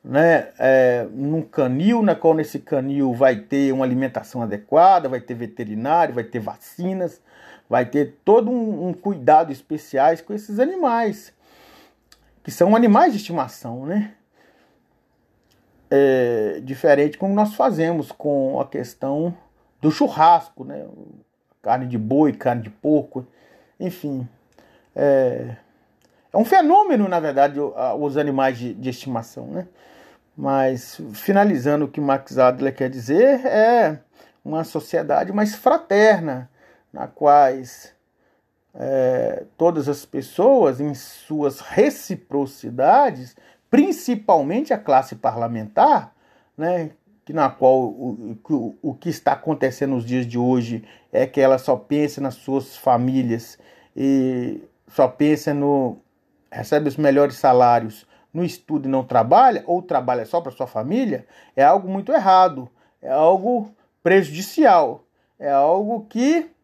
né, é, num canil, na qual nesse canil vai ter uma alimentação adequada, vai ter veterinário, vai ter vacinas, vai ter todo um, um cuidado especiais com esses animais, que são animais de estimação, né? É, diferente como nós fazemos com a questão do churrasco, né? Carne de boi, carne de porco, enfim. É, é um fenômeno, na verdade, os animais de, de estimação, né? Mas, finalizando o que Max Adler quer dizer, é uma sociedade mais fraterna, na quais é, todas as pessoas, em suas reciprocidades, principalmente a classe parlamentar, né, que na qual o, o, o que está acontecendo nos dias de hoje é que ela só pensa nas suas famílias e só pensa no recebe os melhores salários no estudo e não trabalha ou trabalha só para sua família é algo muito errado é algo prejudicial é algo que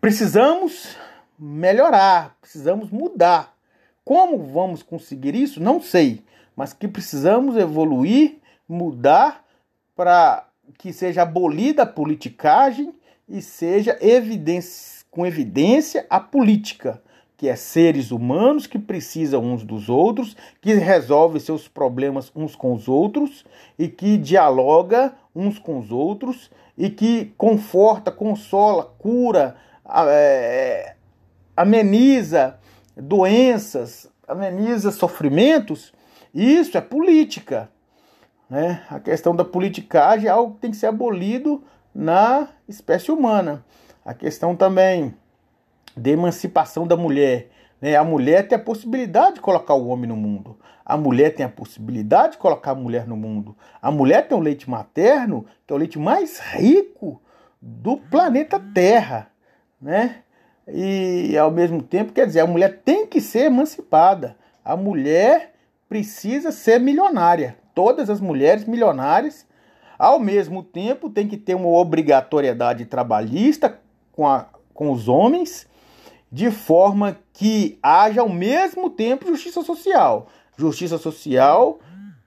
precisamos melhorar precisamos mudar. Como vamos conseguir isso? Não sei mas que precisamos evoluir mudar para que seja abolida a politicagem e seja evidência, com evidência a política, que é seres humanos que precisam uns dos outros, que resolvem seus problemas uns com os outros e que dialoga uns com os outros e que conforta, consola, cura, é, ameniza doenças, ameniza sofrimentos. Isso é política. Né? A questão da politicagem é algo que tem que ser abolido na espécie humana. A questão também da emancipação da mulher. Né? A mulher tem a possibilidade de colocar o homem no mundo. A mulher tem a possibilidade de colocar a mulher no mundo. A mulher tem o leite materno, que é o leite mais rico do planeta Terra. Né? E ao mesmo tempo, quer dizer, a mulher tem que ser emancipada. A mulher precisa ser milionária todas as mulheres milionárias. Ao mesmo tempo, tem que ter uma obrigatoriedade trabalhista com, a, com os homens, de forma que haja ao mesmo tempo justiça social. Justiça social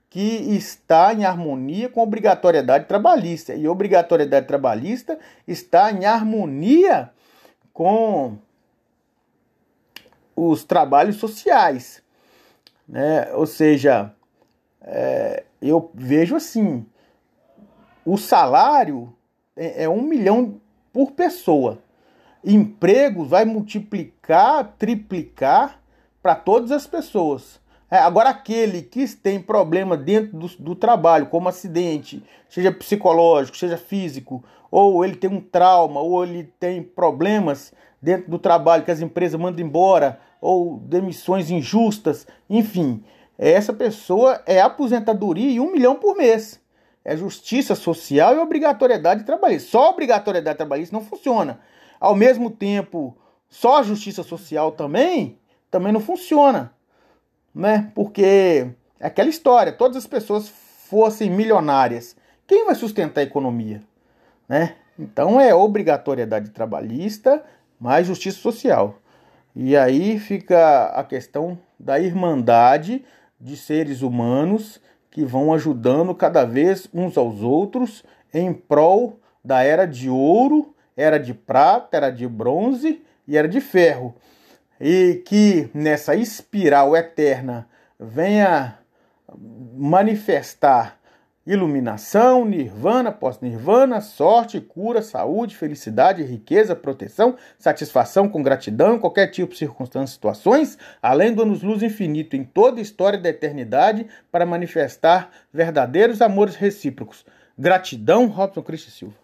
que está em harmonia com a obrigatoriedade trabalhista. E obrigatoriedade trabalhista está em harmonia com os trabalhos sociais. Né? Ou seja, é, eu vejo assim: o salário é, é um milhão por pessoa. Empregos vai multiplicar, triplicar para todas as pessoas. É, agora, aquele que tem problema dentro do, do, trabalho, como acidente, seja psicológico, seja físico, ou ele tem um trauma, ou ele tem problemas dentro do trabalho que as empresas mandam embora, ou demissões injustas, enfim, essa pessoa é aposentadoria e um milhão por mês. É justiça social e obrigatoriedade trabalhista. Só obrigatoriedade trabalhista não funciona. Ao mesmo tempo, só a justiça social também, também não funciona. Né? Porque é aquela história, todas as pessoas fossem milionárias, quem vai sustentar a economia? Né? Então é obrigatoriedade trabalhista mais justiça social. E aí fica a questão da irmandade de seres humanos que vão ajudando cada vez uns aos outros em prol da era de ouro, era de prata, era de bronze e era de ferro. E que nessa espiral eterna venha manifestar iluminação, nirvana, pós-nirvana, sorte, cura, saúde, felicidade, riqueza, proteção, satisfação com gratidão qualquer tipo circunstância, situações, além do anos-luz infinito em toda a história da eternidade para manifestar verdadeiros amores recíprocos. Gratidão, Robson Cristo Silva.